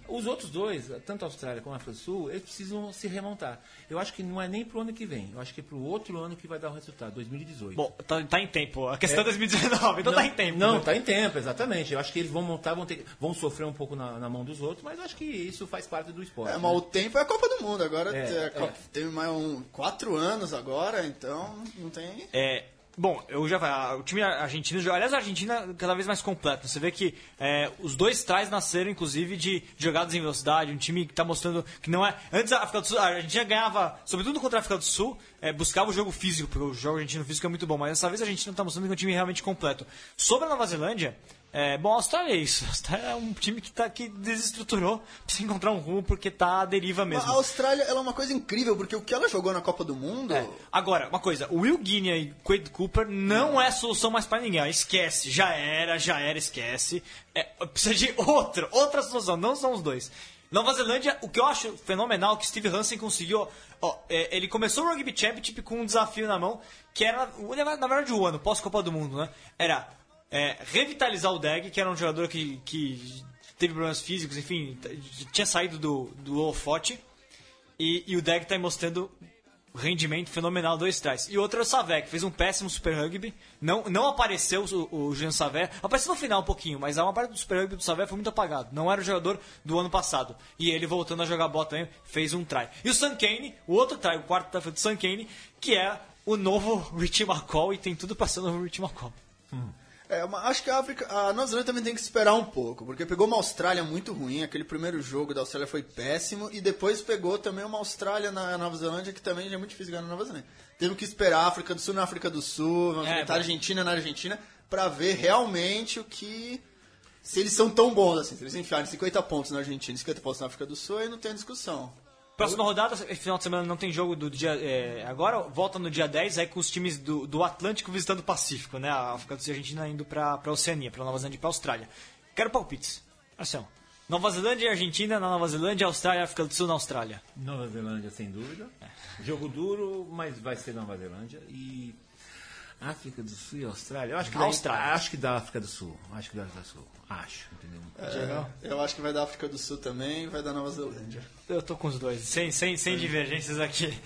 os outros dois, tanto a Austrália como a África do Sul, eles precisam se remontar. Eu acho que não é nem pro ano que vem, eu acho que é pro outro ano que vai dar o resultado, 2018. Bom, tá, tá em tempo. A questão é É. 2019, então não, tá em tempo. Não, né? tá em tempo, exatamente. Eu acho que eles vão montar, vão, ter, vão sofrer um pouco na, na mão dos outros, mas eu acho que isso faz parte do esporte. É, né? mas o tempo é a Copa do Mundo. Agora É, é. Copa- tem mais um, quatro anos agora, então não tem. É, bom, eu já o time argentino, aliás, a Argentina cada vez mais completo. Você vê que é, os dois trás nasceram, inclusive, de jogadas em velocidade, um time que está mostrando que não é. Antes a África do Sul, a Argentina ganhava, sobretudo contra a África do Sul, é, buscava o jogo físico, porque o jogo argentino físico é muito bom, mas dessa vez a Argentina está mostrando que é um time realmente completo. Sobre a Nova Zelândia, é, bom, a Austrália é isso. A Austrália é um time que, tá, que desestruturou, precisa encontrar um rumo porque tá à deriva mesmo. A Austrália é uma coisa incrível, porque o que ela jogou na Copa do Mundo. É. Agora, uma coisa, o Will Guinea e Quade Cooper não é solução mais pra ninguém. Esquece, já era, já era, esquece. É, precisa de outro, outra solução, não são os dois. Nova Zelândia, o que eu acho fenomenal que Steve Hansen conseguiu. Ó, é, ele começou o Rugby Championship com um desafio na mão, que era, na verdade, o ano, pós-Copa do Mundo, né? Era é, revitalizar o Deg, que era um jogador que, que teve problemas físicos, enfim, tinha saído do, do holofote. E, e o Deg tá aí mostrando rendimento fenomenal do Strauss. E outro é o Savé, que fez um péssimo Super Rugby. Não, não apareceu o, o Jean Savé. Apareceu no final um pouquinho, mas a uma parte do Super Rugby do Savé foi muito apagado. Não era o jogador do ano passado. E ele voltando a jogar bola também, fez um try. E o Sam Kane, o outro try, o quarto try do Sam Kane, que é o novo Richie McCall e tem tudo pra ser o novo Richie McCall. É, mas acho que a África, a Nova Zelândia também tem que esperar um pouco, porque pegou uma Austrália muito ruim, aquele primeiro jogo da Austrália foi péssimo, e depois pegou também uma Austrália na Nova Zelândia, que também já é muito difícil ganhar na Nova Zelândia. Teve que esperar a África do Sul na África do Sul, vamos É, bom. Argentina na Argentina, pra ver realmente o que... Se eles são tão bons assim, se eles enfiarem 50 pontos na Argentina e 50 pontos na África do Sul, aí não tem discussão. Próxima rodada, final de semana não tem jogo do dia. é, agora volta no dia 10, aí com os times do, do Atlântico visitando o Pacífico, né? A África do Sul e a Argentina indo pra, pra Oceania, pra Nova Zelândia e pra Austrália. Quero palpites. Ação. Nova Zelândia e Argentina na Nova Zelândia, Austrália e África do Sul na Austrália. Nova Zelândia, sem dúvida. Jogo duro, mas vai ser Nova Zelândia. E África do Sul e Austrália. Eu acho que, dá, Austrália. acho que dá África do Sul. Acho que dá África do Sul. Acho, entendeu? É, eu acho que vai dar África do Sul também e vai dar Nova Zelândia. Eu tô com os dois, sem, sem, sem divergências aqui.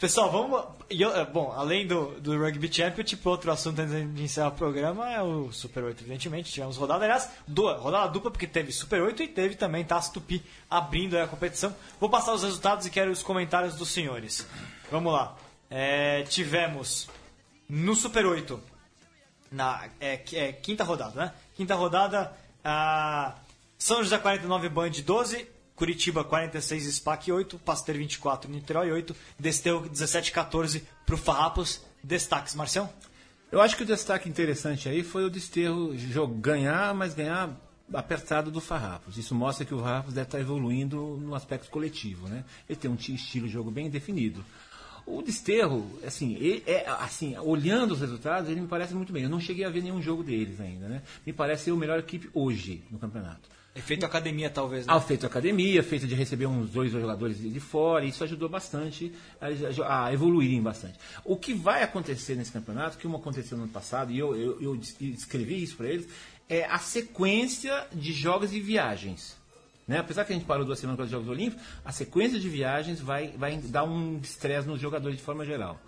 Pessoal, vamos. eu- é, bom, além do, do Rugby Championship, outro assunto antes de encerrar o programa é o Super 8, evidentemente. Tivemos rodada, aliás, du- rodada dupla, porque teve Super 8 e teve também Taça Tupi abrindo aí a competição. Vou passar os resultados e quero os comentários dos senhores. Vamos lá. É, tivemos no Super 8, na é, é, quinta rodada, né? Quinta rodada, a São José 49, Band 12, Curitiba 46, SPAC 8, Pasteur 24, Niterói 8, Desteu 17, 14 pro Farrapos. Destaques, Marcião? Eu acho que o destaque interessante aí foi o Desterro ganhar, mas ganhar apertado do Farrapos. Isso mostra que o Farrapos deve estar evoluindo no aspecto coletivo, né? Ele tem um ti- estilo de jogo bem definido. O Desterro, assim, ele é, assim, olhando os resultados, ele me parece muito bem. Eu não cheguei a ver nenhum jogo deles ainda, né? Me parece ser a melhor equipe hoje no campeonato. Efeito academia, talvez, né? Ah, feito academia, feito de receber uns dois jogadores de fora, isso ajudou bastante a, a evoluírem bastante. O que vai acontecer nesse campeonato, que como aconteceu no ano passado, e eu, eu, eu escrevi isso para eles, é a sequência de jogos e viagens. Né? Apesar que a gente parou duas semanas com os Jogos Olímpicos, a sequência de viagens vai, vai dar um estresse nos jogadores de forma geral.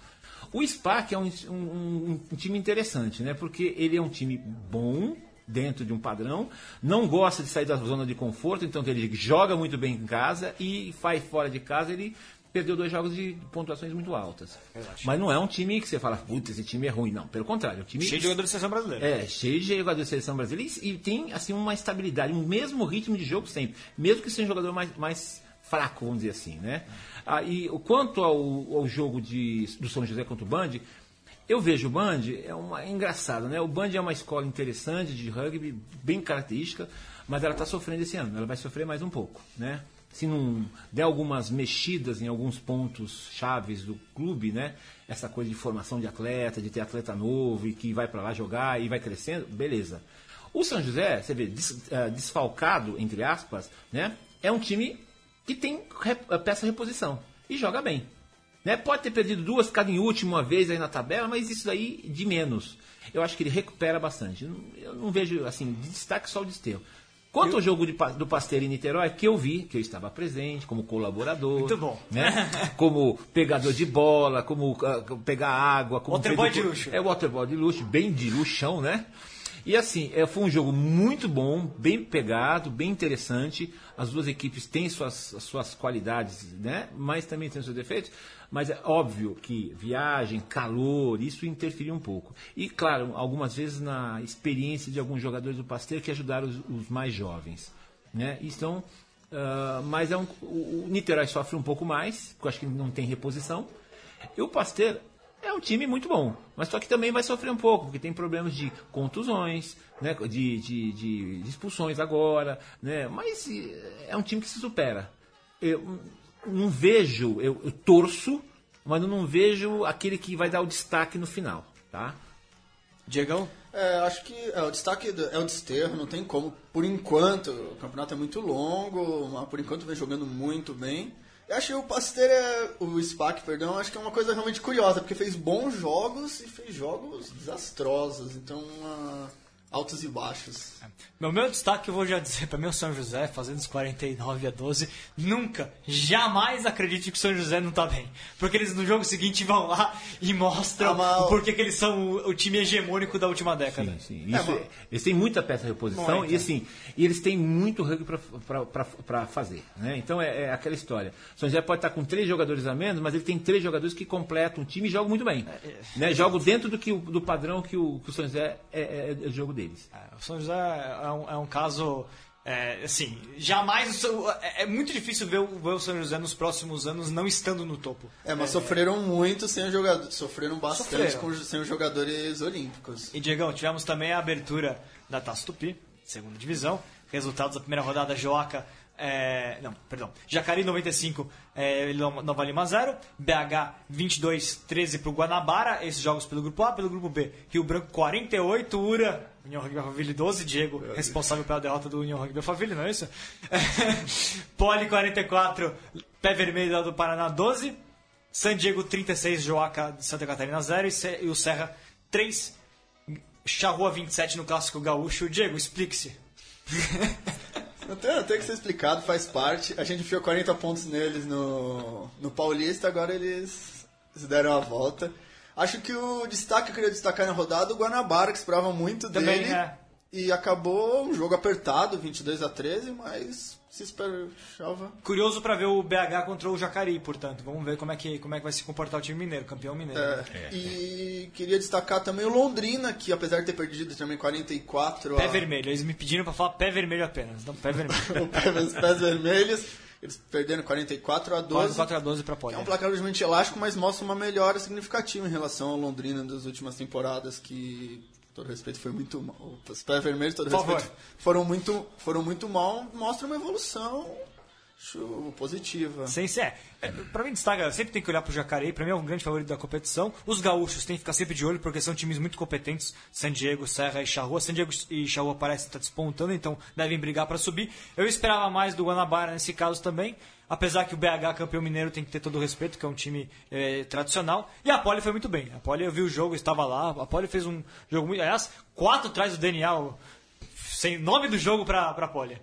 O SPAC é um, um- um- time interessante, né? porque ele é um time bom, dentro de um padrão, não gosta de sair da zona de conforto, então ele joga muito bem em casa e faz fora de casa, ele perdeu dois jogos de pontuações muito altas. Mas não é um time que você fala, putz, esse time é ruim, não. Pelo contrário, é um time Cheio de jogadores da seleção brasileira. é, cheio de jogadores da seleção brasileira e, e tem assim uma estabilidade, um mesmo ritmo de jogo sempre, mesmo que seja um jogador mais, mais fraco, vamos dizer assim, né? Ah, e quanto ao, ao jogo de, do São José contra o Band, eu vejo o Band, é, uma, é engraçado, né? O Band é uma escola interessante de rugby, bem característica, mas ela está sofrendo esse ano, ela vai sofrer mais um pouco, né? Se não der algumas mexidas em alguns pontos chaves do clube, né? Essa coisa de formação de atleta, de ter atleta novo e que vai para lá jogar e vai crescendo, beleza. O São José, você vê, eh, desfalcado, entre aspas, né? É um time que tem eh, peça reposição e joga bem. Né? Pode ter perdido duas, ficado em último uma vez aí na tabela, mas isso aí de menos. Eu acho que ele recupera bastante. Eu não vejo, assim, de destaque só o desterro. Quanto ao jogo de do Pasteiro em Niterói, que eu vi, que eu estava presente como colaborador. Muito bom. Né? como pegador de bola, como ah, pegar água. Como Waterboy de luxo. É waterboy de luxo, bem de luxão, né? E assim, é, foi um jogo muito bom, bem pegado, bem interessante. As duas equipes têm suas, as suas qualidades, né? Mas também têm seus defeitos. Mas é óbvio que viagem, calor, isso interferiu um pouco. E claro, algumas vezes na experiência de alguns jogadores do Pasteiro que ajudaram os, os mais jovens, né? Então, ah, mas é um, o, o Niterói sofre um pouco mais, porque eu acho que não tem reposição. E o Pasteiro é um time muito bom, mas só que também vai sofrer um pouco, porque tem problemas de contusões, né, de, de, de- de expulsões agora, né, mas eh, é um time que se supera. Eu não vejo, eu, eu torço, mas eu não vejo aquele que vai dar o destaque no final, tá? Diegão? É, acho que é, o destaque do- é o desterro, não tem como. Por enquanto, o campeonato é muito longo, mas por enquanto vem jogando muito bem. Eu achei o Pasteur, é, o SPAC, perdão, acho que é uma coisa realmente curiosa, porque fez bons jogos e fez jogos desastrosos. Então, ah, altos e baixos. Meu meu destaque, eu vou já dizer, para mim o São José, fazendo os 49 a 12, nunca, jamais acredite que o São José não tá bem. Porque eles no jogo seguinte vão lá e mostram Ah, o porquê que eles são o, o time hegemônico da última década. Sim, sim. Isso é- eles têm muita peça de reposição Muito. e assim, e eles têm muito rugby para fazer. Né? Então é, é aquela história. O São José pode estar com três jogadores a menos, mas ele tem três jogadores que completam o time e jogam muito bem. Né? Jogam dentro do, que, do padrão que o, que o São José é, é, é o jogo deles. É, O São José é um, é um caso. é, assim, jamais. É, é muito difícil ver o, ver o São José nos próximos anos não estando no topo. É, mas sofreram muito sem o jogador. Sofreram bastante Sofreram. com, sem os jogadores olímpicos. E Diegão, tivemos também a abertura da Taça Tupi, segunda divisão. Resultados da primeira rodada, Joaca. é, não, perdão. Jacarí 95, é, Nova Lima 0. BH 22, 13 para o Guanabara. Esses jogos pelo grupo A, pelo grupo B. Rio Branco 48, Ura. União Rugby Alphaville 12, Diego, responsável pela derrota do União Rugby Alphaville, não é isso? Poli 44, Pé Vermelho do Paraná 12. San Diego 36, Joaca de Santa Catarina 0 e, o Serra 3, Charrua 27 no Clássico Gaúcho. Diego, explique-se. Não tem, tem que ser explicado, faz parte. A gente enfiou 40 pontos neles no, no Paulista, agora eles, eles deram a volta. Acho que o destaque que eu queria destacar na rodada, o Guanabara, que esperava muito Também, dele. é. E acabou um jogo apertado, 22 a 13, mas se esperava. Curioso para ver o BH contra o Jacarí, portanto. Vamos ver como é que, como é que vai se comportar o time mineiro, campeão mineiro. É, E queria destacar também o Londrina, que apesar de ter perdido também 44 Pé a- vermelho, eles me pediram para falar pé vermelho apenas. Não, pé vermelho. o pé- os pés vermelhos, eles perderam 44 a 12. 4 a 12 para Poli. É um placar levemente elástico, mas mostra uma melhora significativa em relação ao Londrina das últimas temporadas, que, todo respeito, foi muito mal. Os pés vermelhos, todo respeito, foram muito, foram muito mal. Mostra uma evolução acho, positiva. Sem ser. É, pra mim, destaca, sempre tem que olhar pro Jacareí, pra mim é um grande favorito da competição. Os gaúchos têm que ficar sempre de olho, porque são times muito competentes. San Diego, Serra e Charrua. San Diego e Charrua parecem estar despontando, então devem brigar pra subir. Eu esperava mais do Guanabara nesse caso também. Apesar que o BH, campeão mineiro, tem que ter todo o respeito, que é um time eh, tradicional. E a Poli foi muito bem. A Poli, eu vi o jogo, estava lá. A Poli fez um jogo muito. Aliás, quatro atrás do Daniel. Sem nome do jogo pra, pra Poli.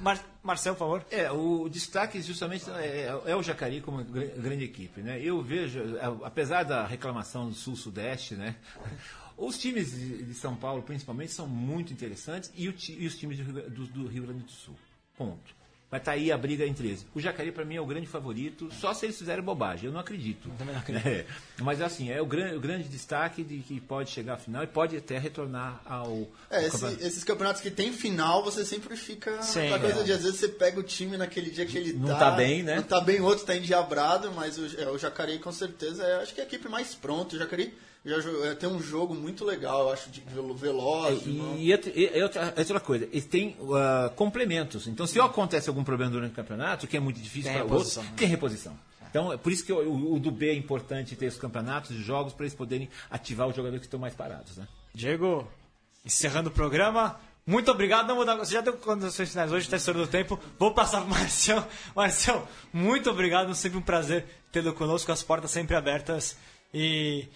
Mar Marcel, por favor. É, o destaque justamente é, é o Jacarí como gra- grande equipe, né? Eu vejo, apesar da reclamação do Sul-Sudeste, né? Os times de São Paulo, principalmente, são muito interessantes e, o e os times do- do Rio Grande do Sul. Ponto. Vai estar aí a briga entre eles. O Jacarí, para mim, é o grande favorito, só se eles fizerem bobagem. Eu não acredito. também não acredito. É, mas, assim, é o, gran, o grande destaque de que pode chegar à final e pode até retornar ao. É, ao esse- campeonato. esses campeonatos que tem final, você sempre fica Sim, coisa é. de às vezes você pega o time naquele dia que ele Não tá, tá bem, né? Não tá bem, o outro tá endiabrado, mas o, é, o Jacareí com certeza é, acho que é a equipe mais pronta. O Jacareí já é, tem um jogo muito legal, eu acho, de velo- veloz. mão. E, outra, e outra, outra coisa, eles têm ah, complementos. Então, se acontece algum problema durante o campeonato, que é muito difícil Tem para reposição, outros, né? tem reposição. Então, é por isso que o, o- o do B é importante ter os campeonatos, os jogos, para eles poderem ativar os jogadores que estão mais parados. Né? Diego, encerrando o programa. Muito obrigado. Não vou dar, você já deu condições finais hoje, está estourando o tempo. Vou passar para o Marcião. Marcião, muito obrigado. Sempre um prazer tê-lo conosco. As portas sempre abertas. E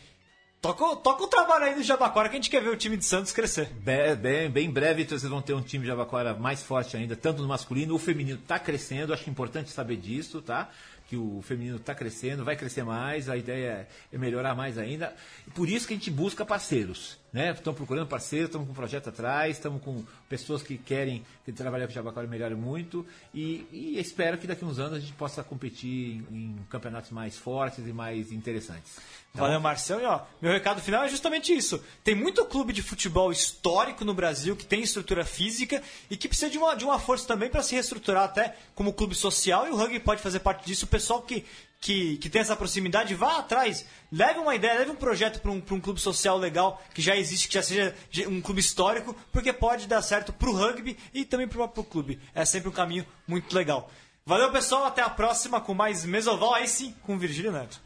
toca, toca o trabalho aí do Jabaquara que a gente quer ver o time de Santos crescer. Bem, bem, bem breve, então, vocês vão ter um time de Jabaquara mais forte ainda, tanto no masculino, o feminino está crescendo, acho importante saber disso, tá? Que o feminino está crescendo, vai crescer mais, a ideia é melhorar mais ainda. Por isso que a gente busca parceiros, né? Estamos procurando parceiros, estamos com um projeto atrás, estamos com pessoas que querem que trabalhar com o Jabaquara melhore muito e, e espero que daqui a uns anos a gente possa competir em, em campeonatos mais fortes e mais interessantes. Tá Valeu, Marcelo. E ó, meu recado final é justamente isso. Tem muito clube de futebol histórico no Brasil que tem estrutura física e que precisa de uma, de uma força também para se reestruturar até como clube social e o rugby pode fazer parte disso. O pessoal que, que, que tem essa proximidade, vá atrás, leve uma ideia, leve um projeto para um, um clube social legal que já existe, que já seja um clube histórico, porque pode dar certo para o rugby e também para o clube. É sempre um caminho muito legal. Valeu, pessoal. Até a próxima com mais Mesoval, aí sim, com Virgílio Neto.